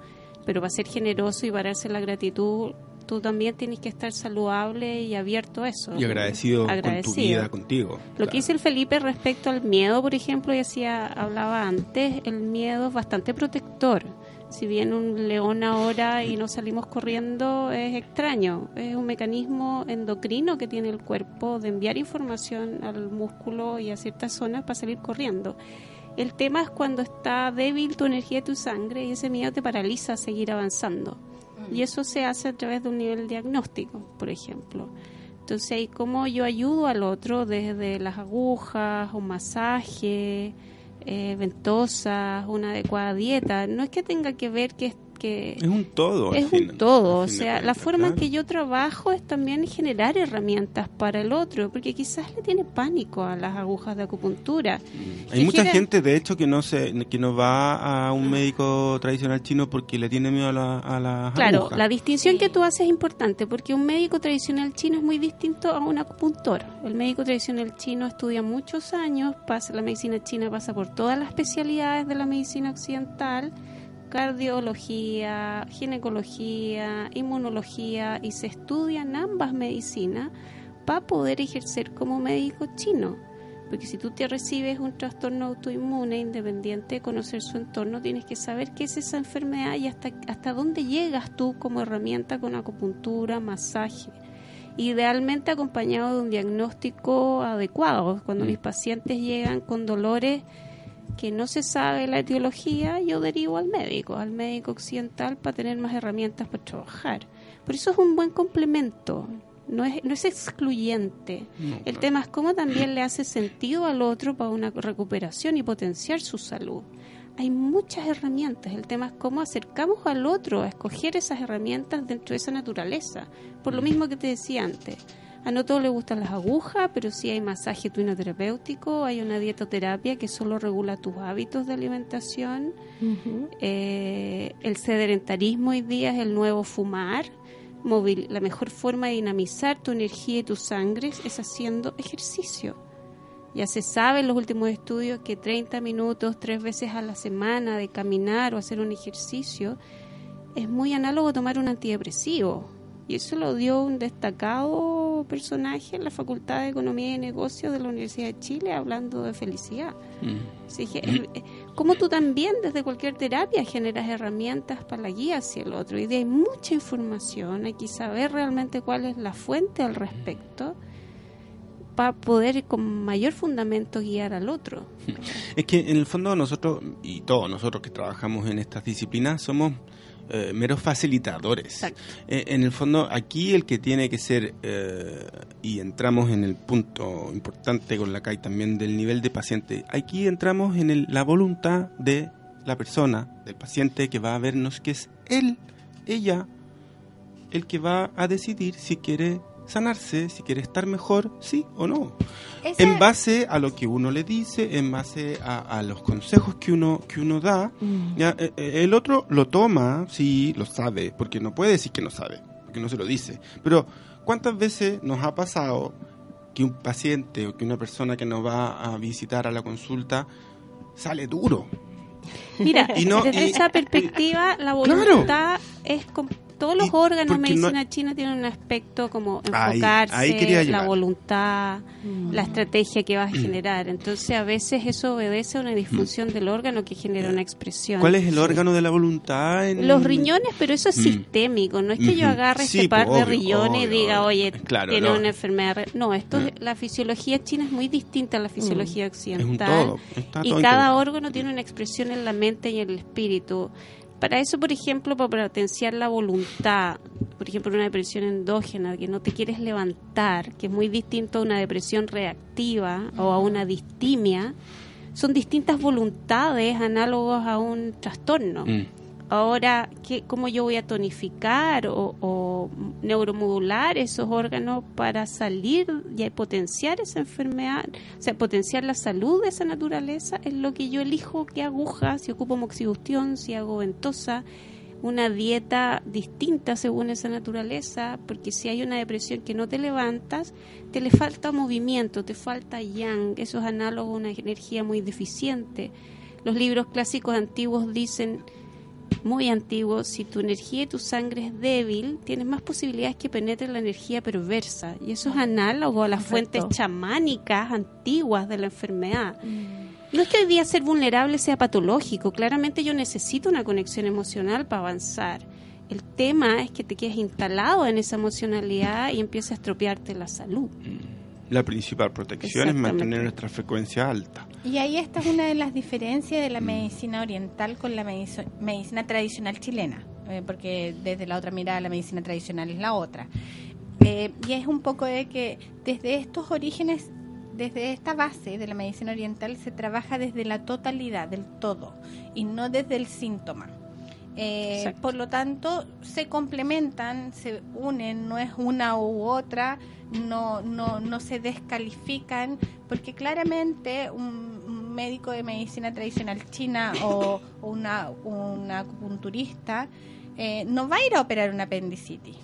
S8: Pero para ser generoso y pararse la gratitud, tú también tienes que estar saludable y abierto a eso.
S4: Y agradecido, con tu
S8: Agradecido.
S4: vida, contigo.
S8: Lo que dice el Felipe respecto al miedo, por ejemplo, y hablaba antes, el miedo es bastante protector. Si bien un león ahora y no salimos corriendo es extraño, es un mecanismo endocrino que tiene el cuerpo de enviar información al músculo y a ciertas zonas para salir corriendo. El tema es cuando está débil tu energía y tu sangre y ese miedo te paraliza a seguir avanzando. Y eso se hace a través de un nivel diagnóstico, por ejemplo. Entonces, ¿cómo yo ayudo al otro desde las agujas, un masaje, eh, ventosas, una adecuada dieta? No es que tenga que ver que, que
S4: Es un todo.
S8: es
S4: fin-
S8: un todo, o sea, la forma en
S4: claro.
S8: que yo trabajo es también generar herramientas para el otro, porque quizás le tiene pánico a las agujas de acupuntura.
S4: Hay
S8: que
S4: mucha gente, de hecho, que no se, que no va a un médico tradicional chino porque le tiene miedo a, la, a las
S8: Claro,
S4: agujas.
S8: la distinción que tú haces es importante porque un médico tradicional chino es muy distinto a un acupuntor. El médico tradicional chino estudia muchos años, pasa la medicina china pasa por todas las especialidades de la medicina occidental, cardiología, ginecología, inmunología y se estudian ambas medicinas para poder ejercer como médico chino. Porque si tú te recibes un trastorno autoinmune independiente de conocer su entorno, tienes que saber qué es esa enfermedad y hasta, hasta dónde llegas tú como herramienta con acupuntura, masaje. Idealmente acompañado de un diagnóstico adecuado. Cuando
S4: Mm.
S8: mis pacientes llegan con dolores que no se sabe la etiología, yo derivo al médico, al médico occidental para tener más herramientas para trabajar. Por eso es un buen complemento, no es, no es excluyente.
S4: No,
S8: El
S4: claro.
S8: tema es cómo también le hace sentido al otro para una recuperación y potenciar su salud. hay muchas herramientas. El tema es cómo acercamos al otro a escoger esas herramientas dentro de esa naturaleza. Por lo mismo que te decía antes. A no todos les gustan las agujas, pero sí hay masaje tuinoterapéutico, hay una dietoterapia que solo regula tus hábitos de alimentación. Eh, el sedentarismo hoy día es el nuevo fumar. Movil- la mejor forma de dinamizar tu energía y tus sangres es haciendo ejercicio. Ya se sabe en los últimos estudios que 30 minutos, tres veces a la semana de caminar o hacer un ejercicio es muy análogo a tomar un antidepresivo. Y eso lo dio un destacado personaje en la Facultad de Economía y Negocios de la Universidad de Chile hablando de felicidad. Así que, eh, como tú también desde cualquier terapia generas herramientas para la guía hacia el otro. Y de ahí mucha información, hay que saber realmente cuál es la fuente al respecto para poder con mayor fundamento guiar al otro.
S4: Es que en el fondo nosotros, y todos nosotros que trabajamos en estas disciplinas, somos eh, meros facilitadores. Eh, en el fondo, aquí el que tiene que ser, eh, y entramos en el punto importante con la CAI también del nivel de paciente, aquí entramos en el- la voluntad de la persona, del paciente que va a vernos, que es él, ella, el que va a decidir si quiere sanarse, si quiere estar mejor, sí o no.
S5: Esa-
S4: En base a lo que uno le dice, en base a, a los consejos que uno que uno da, ya, eh, eh, el otro lo toma, sí, lo sabe, porque no puede decir que no sabe, porque no se lo dice. Pero ¿cuántas veces nos ha pasado que un paciente o que una persona que nos va a visitar a la consulta sale duro?
S8: Mira,
S4: Y no-
S8: desde
S4: y-
S8: esa perspectiva, la
S4: Claro.
S8: voluntad es con todos los órganos de
S4: porque no-
S8: medicina china tienen un aspecto como enfocarse,
S4: ahí
S8: la voluntad, la estrategia que vas a generar. Entonces, a veces eso obedece a una disfunción del órgano que genera una expresión.
S4: ¿Cuál es el órgano de la voluntad? En...
S8: Los riñones, pero eso es
S4: Mm.
S8: sistémico, no es que yo agarre
S4: Sí,
S8: este par
S4: pues,
S8: de
S4: obvio,
S8: riñones y diga,
S4: obvio.
S8: oye,
S4: Claro,
S8: tiene
S4: no.
S8: una enfermedad. No, esto
S4: Mm.
S8: es- la fisiología china es muy distinta a la fisiología occidental.
S4: todo, está
S8: y
S4: todo
S8: cada órgano tiene una expresión en la mente y en el espíritu. Para eso, por ejemplo, para potenciar la voluntad, por ejemplo, una depresión endógena, que no te quieres levantar, que es muy distinto a una depresión reactiva o a una distimia, son distintas voluntades análogos a un trastorno.
S4: Mm.
S8: Ahora, ¿qué, ¿cómo yo voy a tonificar o, o neuromodular esos órganos para salir y potenciar esa enfermedad? O sea, potenciar la salud de esa naturaleza es lo que yo elijo qué aguja, si ocupo moxibustión, si hago ventosa, una dieta distinta según esa naturaleza, porque si hay una depresión que no te levantas, te le falta movimiento, te falta yang, eso es análogo a una energía muy deficiente. Los libros clásicos antiguos dicen muy antiguo, si tu energía y tu sangre es débil, tienes más posibilidades que penetre la energía perversa. Y eso es análogo a las fuentes chamánicas antiguas de la enfermedad. No es que hoy día ser vulnerable sea patológico, claramente yo necesito una conexión emocional para avanzar. El tema es que te quedes instalado en esa emocionalidad y empieza a estropearte la salud.
S4: La principal protección es mantener nuestra frecuencia alta.
S5: Y ahí está una de las diferencias de la medicina oriental con la medici- medicina tradicional chilena, eh, porque desde la otra mirada la medicina tradicional es la otra. Eh, y es un poco de que desde estos orígenes, desde esta base de la medicina oriental, se trabaja desde la totalidad, del todo, y no desde el síntoma. Eh, por lo tanto, se complementan, se unen, no es una u otra, no, no, no se descalifican, porque claramente un, un médico de medicina tradicional china o, una, una acupunturista eh, no va a ir a operar una apendicitis.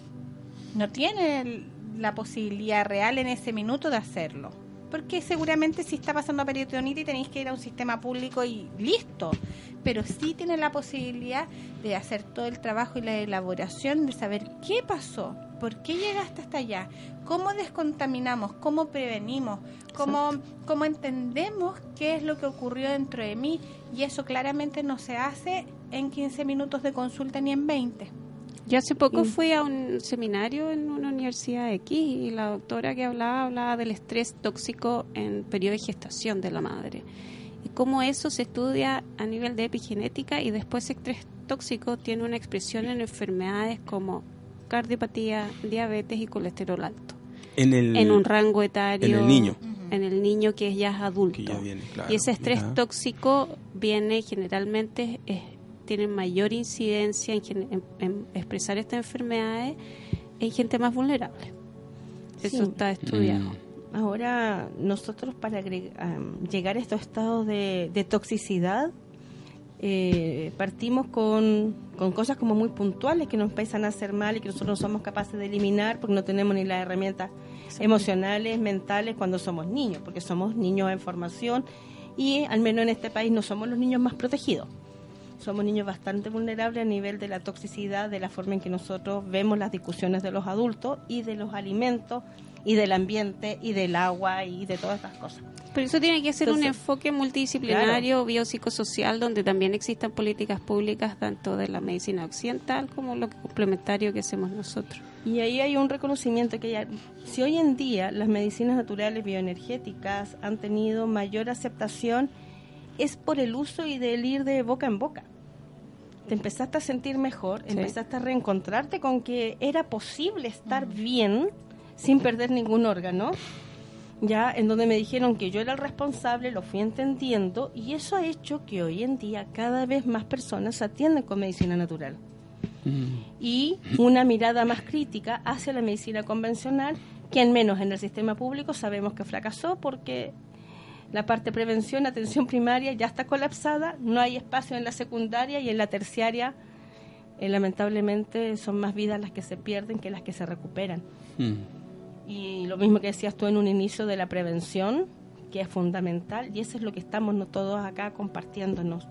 S5: No tiene la posibilidad real en ese minuto de hacerlo. Porque seguramente si está pasando peritonitis tenéis que ir a un sistema público y listo. Pero sí tiene la posibilidad de hacer todo el trabajo y la elaboración de saber qué pasó, por qué llegaste hasta allá, cómo descontaminamos, cómo prevenimos, cómo, cómo entendemos qué es lo que ocurrió dentro de mí. Y eso claramente no se hace en 15 minutos de consulta ni en 20.
S8: Yo hace poco fui a un seminario en una universidad X y la doctora que hablaba hablaba del estrés tóxico en periodo de gestación de la madre y cómo eso se estudia a nivel de epigenética y después ese estrés tóxico tiene una expresión en enfermedades como cardiopatía, diabetes y colesterol alto
S4: En el,
S8: en un rango etario
S4: en el niño.
S8: en el niño que ya es adulto.
S4: Que ya viene, claro.
S8: y ese estrés
S4: Ya.
S8: tóxico viene generalmente, es- tiene mayor incidencia en, en- en expresar estas enfermedades en gente más vulnerable. Eso
S3: Sí.
S8: está estudiado.
S4: Mm.
S3: Ahora, nosotros para agregar- llegar a estos estados de, de toxicidad, eh, partimos con, con cosas como muy puntuales que nos empiezan a hacer mal y que nosotros no somos capaces de eliminar porque no tenemos ni las herramientas emocionales, mentales cuando somos niños, porque somos niños en formación y al menos en este país no somos los niños más protegidos. Somos niños bastante vulnerables a nivel de la toxicidad, de la forma en que nosotros vemos las discusiones de los adultos y de los alimentos y del ambiente y del agua y de todas estas cosas.
S8: Pero eso tiene que ser un enfoque multidisciplinario, biopsicosocial, donde también existan políticas públicas tanto de la medicina occidental como lo complementario que hacemos nosotros.
S3: Y ahí hay un reconocimiento que ya, si hoy en día las medicinas naturales bioenergéticas han tenido mayor aceptación, es por el uso y del ir de boca en boca. Te empezaste a sentir mejor,
S8: Sí.
S3: empezaste a reencontrarte con que era posible estar bien sin perder ningún órgano. Ya en donde me dijeron que yo era el responsable, lo fui entendiendo y eso ha hecho que hoy en día cada vez más personas se atienden con medicina natural y una mirada más crítica hacia la medicina convencional, que al menos en el sistema público sabemos que fracasó porque la parte prevención, atención primaria ya está colapsada, no hay espacio en la secundaria y en la terciaria eh, lamentablemente son más vidas las que se pierden que las que se recuperan.
S4: Mm.
S3: Y lo mismo que decías tú en un inicio de la prevención, que es fundamental, y eso es lo que estamos no, todos acá compartiéndonos.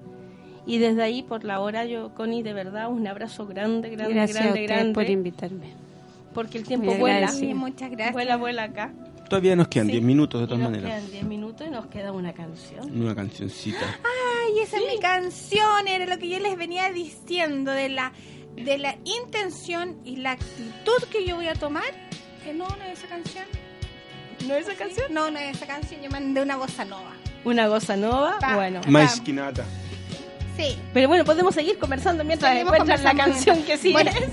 S3: Y desde ahí, por la hora, yo, Connie, de verdad, un abrazo grande, grande,
S8: Gracias a
S3: grande,
S8: ustedes
S3: grande.
S8: por invitarme.
S3: porque el tiempo vuela.
S5: Sí, muchas gracias.
S3: Vuela, vuela acá.
S4: Todavía nos quedan
S3: Sí.
S4: 10 minutos de
S3: Y
S4: todas
S3: nos
S4: maneras.
S3: quedan 10 minutos y nos queda una canción.
S4: Una cancioncita.
S5: Ay, esa es mi canción, era lo que yo les venía diciendo de la de la intención y la actitud que yo voy a tomar. Que no, no es esa canción.
S3: ¿No es esa canción?
S5: No, no es esa canción, yo mandé una bossa nova.
S3: Una goza nova,
S5: Pa.
S3: bueno.
S4: Más esquinata.
S5: Sí.
S3: Pero bueno, podemos seguir conversando mientras
S5: Seguimos
S3: encuentran la canción que sí
S5: Bueno.
S3: es.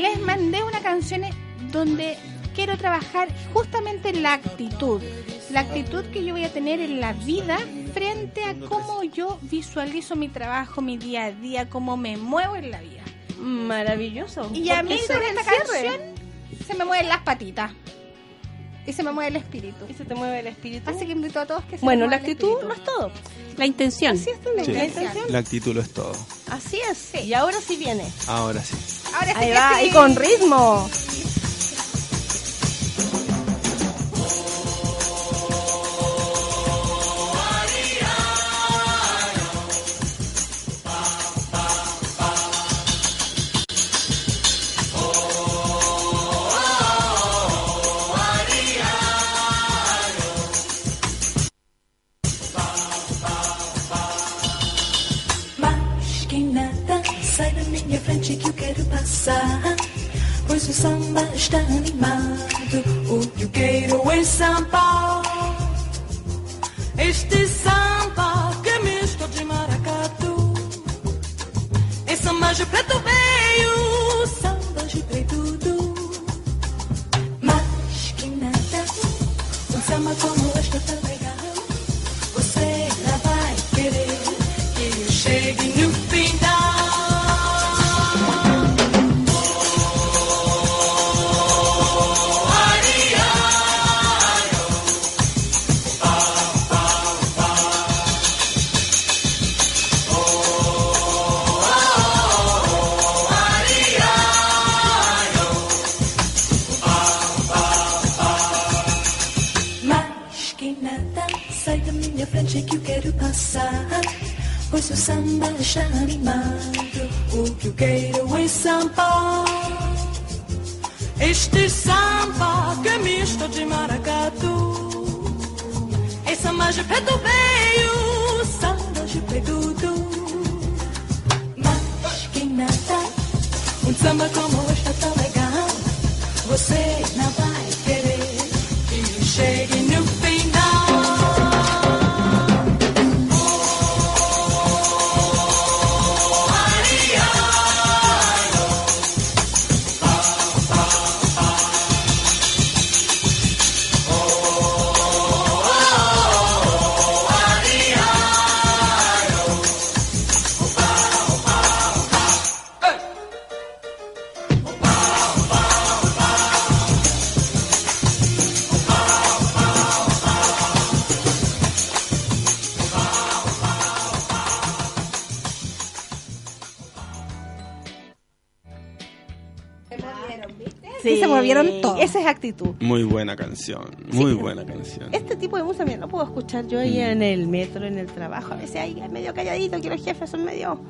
S5: Les mandé una canción donde quiero trabajar justamente la actitud. La actitud que yo voy a tener en la vida frente a cómo yo visualizo mi trabajo, mi día a día, cómo me muevo en la vida.
S3: Maravilloso.
S5: Y a mí con
S3: es
S5: esta canción se me mueven las patitas. Y se me mueve el espíritu.
S3: Y se te mueve el espíritu.
S5: Así que invito a todos que se
S3: bueno, la actitud no es todo.
S8: La intención.
S3: Así es
S4: Sí.
S3: la intención.
S4: La actitud lo es todo.
S3: Así es. Y ahora sí viene.
S4: Ahora sí.
S5: Ahora sí
S3: Ahí va,
S5: sí.
S3: y con ritmo.
S9: Samba está animado, o que eu quero é samba. Este samba que é misto de maracatu. É samba de preto
S5: je pète
S3: au bel actitud.
S4: Muy buena canción, muy buena canción.
S3: Este tipo de música mira, lo puedo escuchar yo ahí en el metro, en el trabajo. A veces ahí es medio calladito, que los jefes son medio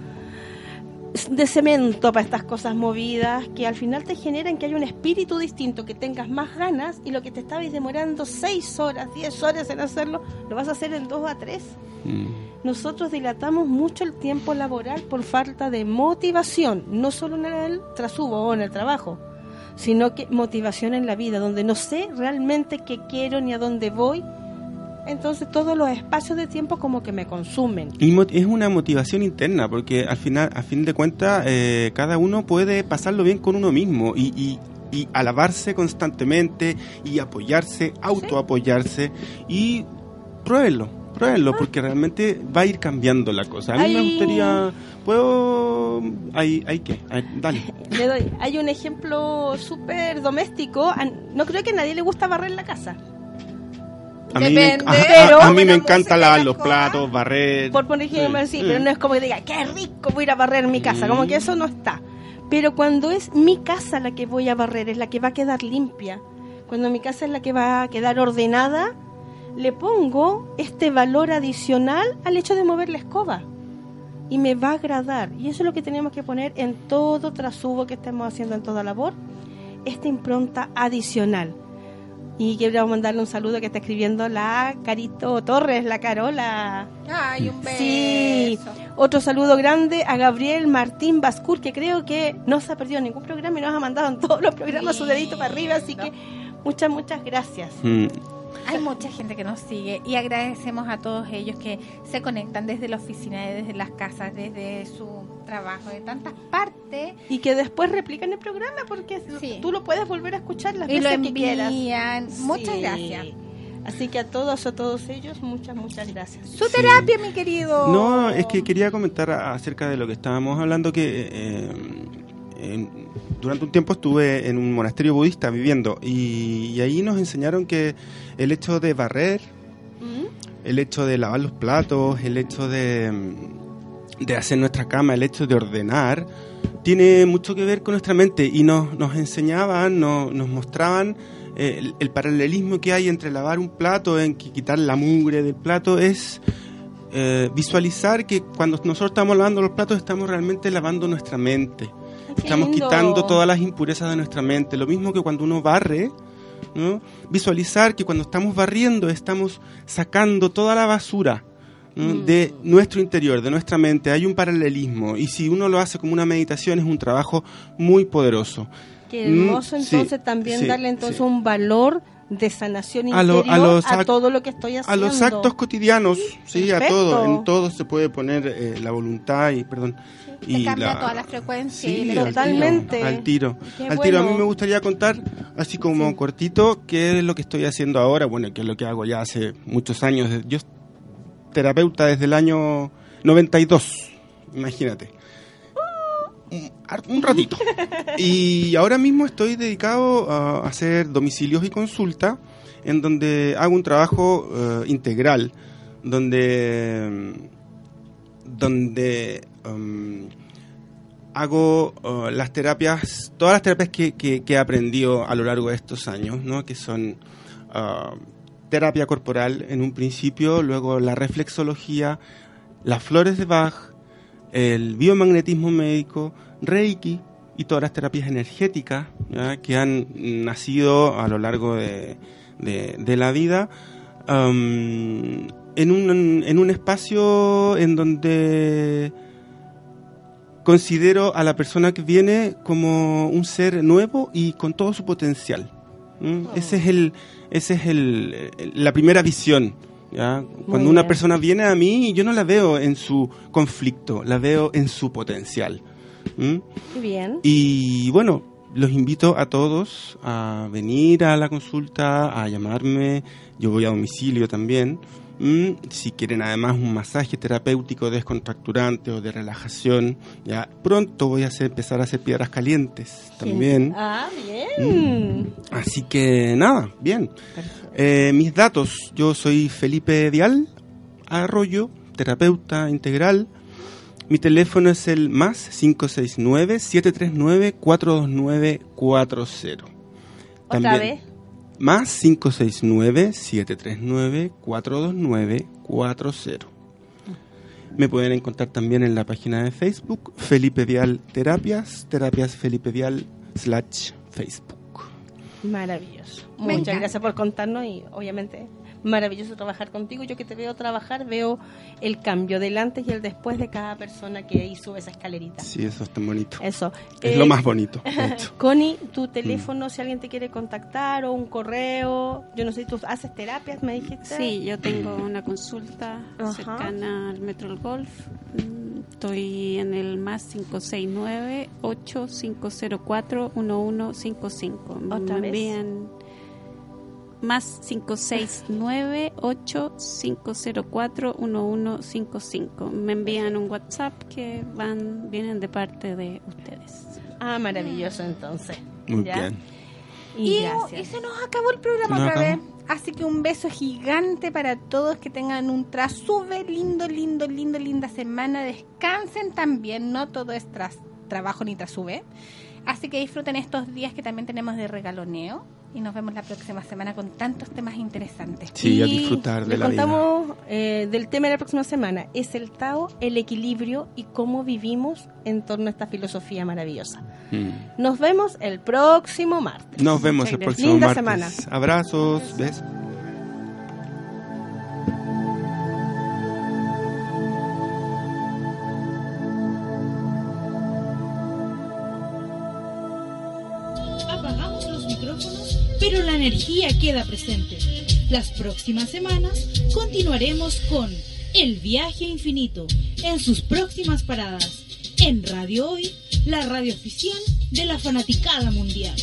S3: de cemento para estas cosas movidas que al final te generan que haya un espíritu distinto, que tengas más ganas y lo que te estabais demorando seis horas, diez horas en hacerlo, lo vas a hacer en dos a tres.
S4: Mm.
S3: Nosotros dilatamos mucho el tiempo laboral por falta de motivación, no solo en el trasubo o en el trabajo, sino que motivación en la vida, donde no sé realmente qué quiero ni a dónde voy. Entonces todos los espacios de tiempo como que me consumen.
S4: Y es una motivación interna, porque al final, a fin de cuentas, eh, cada uno puede pasarlo bien con uno mismo y, y- y alabarse constantemente y apoyarse, autoapoyarse y pruébenlo, pruébenlo, porque realmente va a ir cambiando la cosa. A mí me gustaría, puedo, hay, hay Ay, dale.
S3: Le doy. Hay un ejemplo súper doméstico. No creo que a nadie le gusta barrer la casa.
S4: A mí, me, a- a-
S3: Pero-
S4: a mí me encanta lavar
S5: la
S4: los platos, barrer.
S3: Por poner ejemplo,
S4: Sí,
S3: sí, pero no es como que diga, qué rico voy a ir a barrer mi casa. Como que eso no está. Pero cuando es mi casa la que voy a barrer, es la que va a quedar limpia. Cuando mi casa es la que va a quedar ordenada, le pongo este valor adicional al hecho de mover la escoba. Y me va a agradar. Y eso es lo que tenemos que poner en todo trasubo que estemos haciendo en toda labor. Esta impronta adicional. Y quiero mandarle un saludo que está escribiendo la Carito Torres, la Carola.
S5: Ay, un beso.
S3: Sí, otro saludo grande a Gabriel Martín Bascur, que creo que no se ha perdido ningún programa y nos ha mandado en todos los programas su dedito para arriba, así que muchas, muchas gracias.
S4: Mm.
S5: Hay mucha gente que nos sigue y agradecemos a todos ellos que se conectan desde la oficina, desde las casas, desde su trabajo, de tantas partes.
S3: Y que después replican el programa porque
S5: Sí.
S3: tú lo puedes volver a escuchar las
S5: Y lo
S3: veces que quieras.
S5: envían. Muchas
S3: Sí.
S5: gracias.
S3: Así que a todos, a todos ellos, muchas, muchas gracias.
S5: Su terapia, mi querido.
S4: No, es que quería comentar acerca de lo que estábamos hablando, que eh, en- durante un tiempo estuve en un monasterio budista viviendo y, y ahí nos enseñaron que el hecho de barrer,
S3: ¿Mm?
S4: el hecho de lavar los platos, el hecho de, de hacer nuestra cama, el hecho de ordenar, tiene mucho que ver con nuestra mente y nos, nos enseñaban, nos, nos mostraban eh, el, el paralelismo que hay entre lavar un plato, en que quitar la mugre del plato, es eh, visualizar que cuando nosotros estamos lavando los platos estamos realmente lavando nuestra mente. Estamos quitando todas las impurezas de nuestra mente. Lo mismo que cuando uno barre, ¿no? visualizar que cuando estamos barriendo estamos sacando toda la basura ¿no?
S3: Mm.
S4: de nuestro interior, de nuestra mente. Hay un paralelismo y si uno lo hace como una meditación es un trabajo muy poderoso.
S3: Qué hermoso
S4: Mm, sí,
S3: entonces también
S4: sí,
S3: darle entonces
S4: sí.
S3: un valor de sanación
S4: A lo-
S3: interior
S4: a los
S3: a todo lo que estoy haciendo.
S4: A los actos cotidianos, sí, a todo. En todo se puede poner eh, la voluntad y, perdón,
S5: Te
S4: y
S5: cambia
S4: la-
S5: toda la frecuencia
S4: Sí,
S3: Totalmente.
S4: Al tiro.
S3: Qué
S4: Al tiro. A mí me gustaría contar, así como
S3: Sí.
S4: cortito, qué es lo que estoy haciendo ahora. Bueno, que es lo que hago ya hace muchos años. Yo terapeuta desde el año 92, imagínate. Un ratito. Y ahora mismo estoy dedicado a hacer domicilios y consulta, en donde hago un trabajo eh, integral, donde, donde um, hago uh, las terapias, todas las terapias que, que- he aprendido a lo largo de estos años, ¿no? que son uh, terapia corporal en un principio, luego la reflexología, las flores de Bach, el biomagnetismo médico, Reiki y todas las terapias energéticas que han nacido a lo largo de, de- la vida. um, en, un, en un espacio en donde considero a la persona que viene como un ser nuevo y con todo su potencial. ¿m? Ese es el, ese es el, la primera visión. ¿ya? Cuando una persona viene a mí, yo no la veo en su conflicto, la veo en su potencial. ¿m?
S3: Qué bien.
S4: Y bueno, los invito a todos a venir a la consulta, a llamarme. Yo voy a domicilio también. Mm, Si quieren además un masaje terapéutico descontracturante o de relajación, ya pronto voy a hacer, empezar a hacer piedras calientes también.
S3: Ah, bien.
S4: Así que nada, bien. Eh, mis datos, yo soy Felipe Vial Arroyo, terapeuta integral. Mi teléfono es el más 569-739-429-40.
S3: Otra vez.
S4: Más 569-739-429-40. Me pueden encontrar también en la página de Facebook, Felipe Vial Terapias, Terapias Felipe Vial slash Facebook.
S3: Maravilloso.
S5: Me
S3: Muchas
S5: encanta.
S3: gracias por contarnos y obviamente maravilloso trabajar contigo. Yo que te veo trabajar veo el cambio del antes y el después de cada persona que hizo esa escalerita.
S4: Sí, eso es tan bonito.
S3: Eso.
S4: Es
S3: Eh,
S4: lo más bonito.
S3: Connie,
S4: Mm.
S3: tu teléfono, si alguien te quiere contactar o un correo, yo no sé, tú haces terapias, me dijiste.
S8: Sí, yo tengo una consulta
S3: Ajá.
S8: cercana al Metro El Golf. Mm, Estoy en el más 569-8504-1155.
S3: ¿Otra
S8: Me
S3: vez?
S8: envían más 569-8504-1155. Me envían un WhatsApp que van vienen de parte de ustedes.
S3: Ah, maravilloso entonces.
S4: Muy
S3: ¿Ya?
S4: bien.
S3: Y,
S5: Y, se nos acabó el programa otra vez. Así que un beso gigante para todos que tengan un trasube lindo, lindo, lindo, linda semana. Descansen también, no todo es tras trabajo ni trasube. Así que disfruten estos días que también tenemos de regaloneo. Y nos vemos la próxima semana con tantos temas interesantes.
S4: Sí, a
S3: Y
S4: disfrutar de la vida.
S3: contamos eh, del tema de la próxima semana. Es el Tao, el equilibrio y cómo vivimos en torno a esta filosofía maravillosa.
S4: Mm.
S3: Nos vemos el próximo martes.
S4: Nos vemos
S3: Muchas
S4: el
S3: gracias.
S4: próximo
S3: Linda
S4: martes.
S3: semana.
S4: Abrazos, besos.
S2: Pero la energía queda presente. Las próximas semanas continuaremos con El viaje infinito en sus próximas paradas en Radio Hoy, la radio oficial de la fanaticada mundial.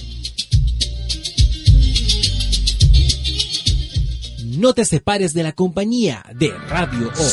S1: No te separes de la compañía de Radio O.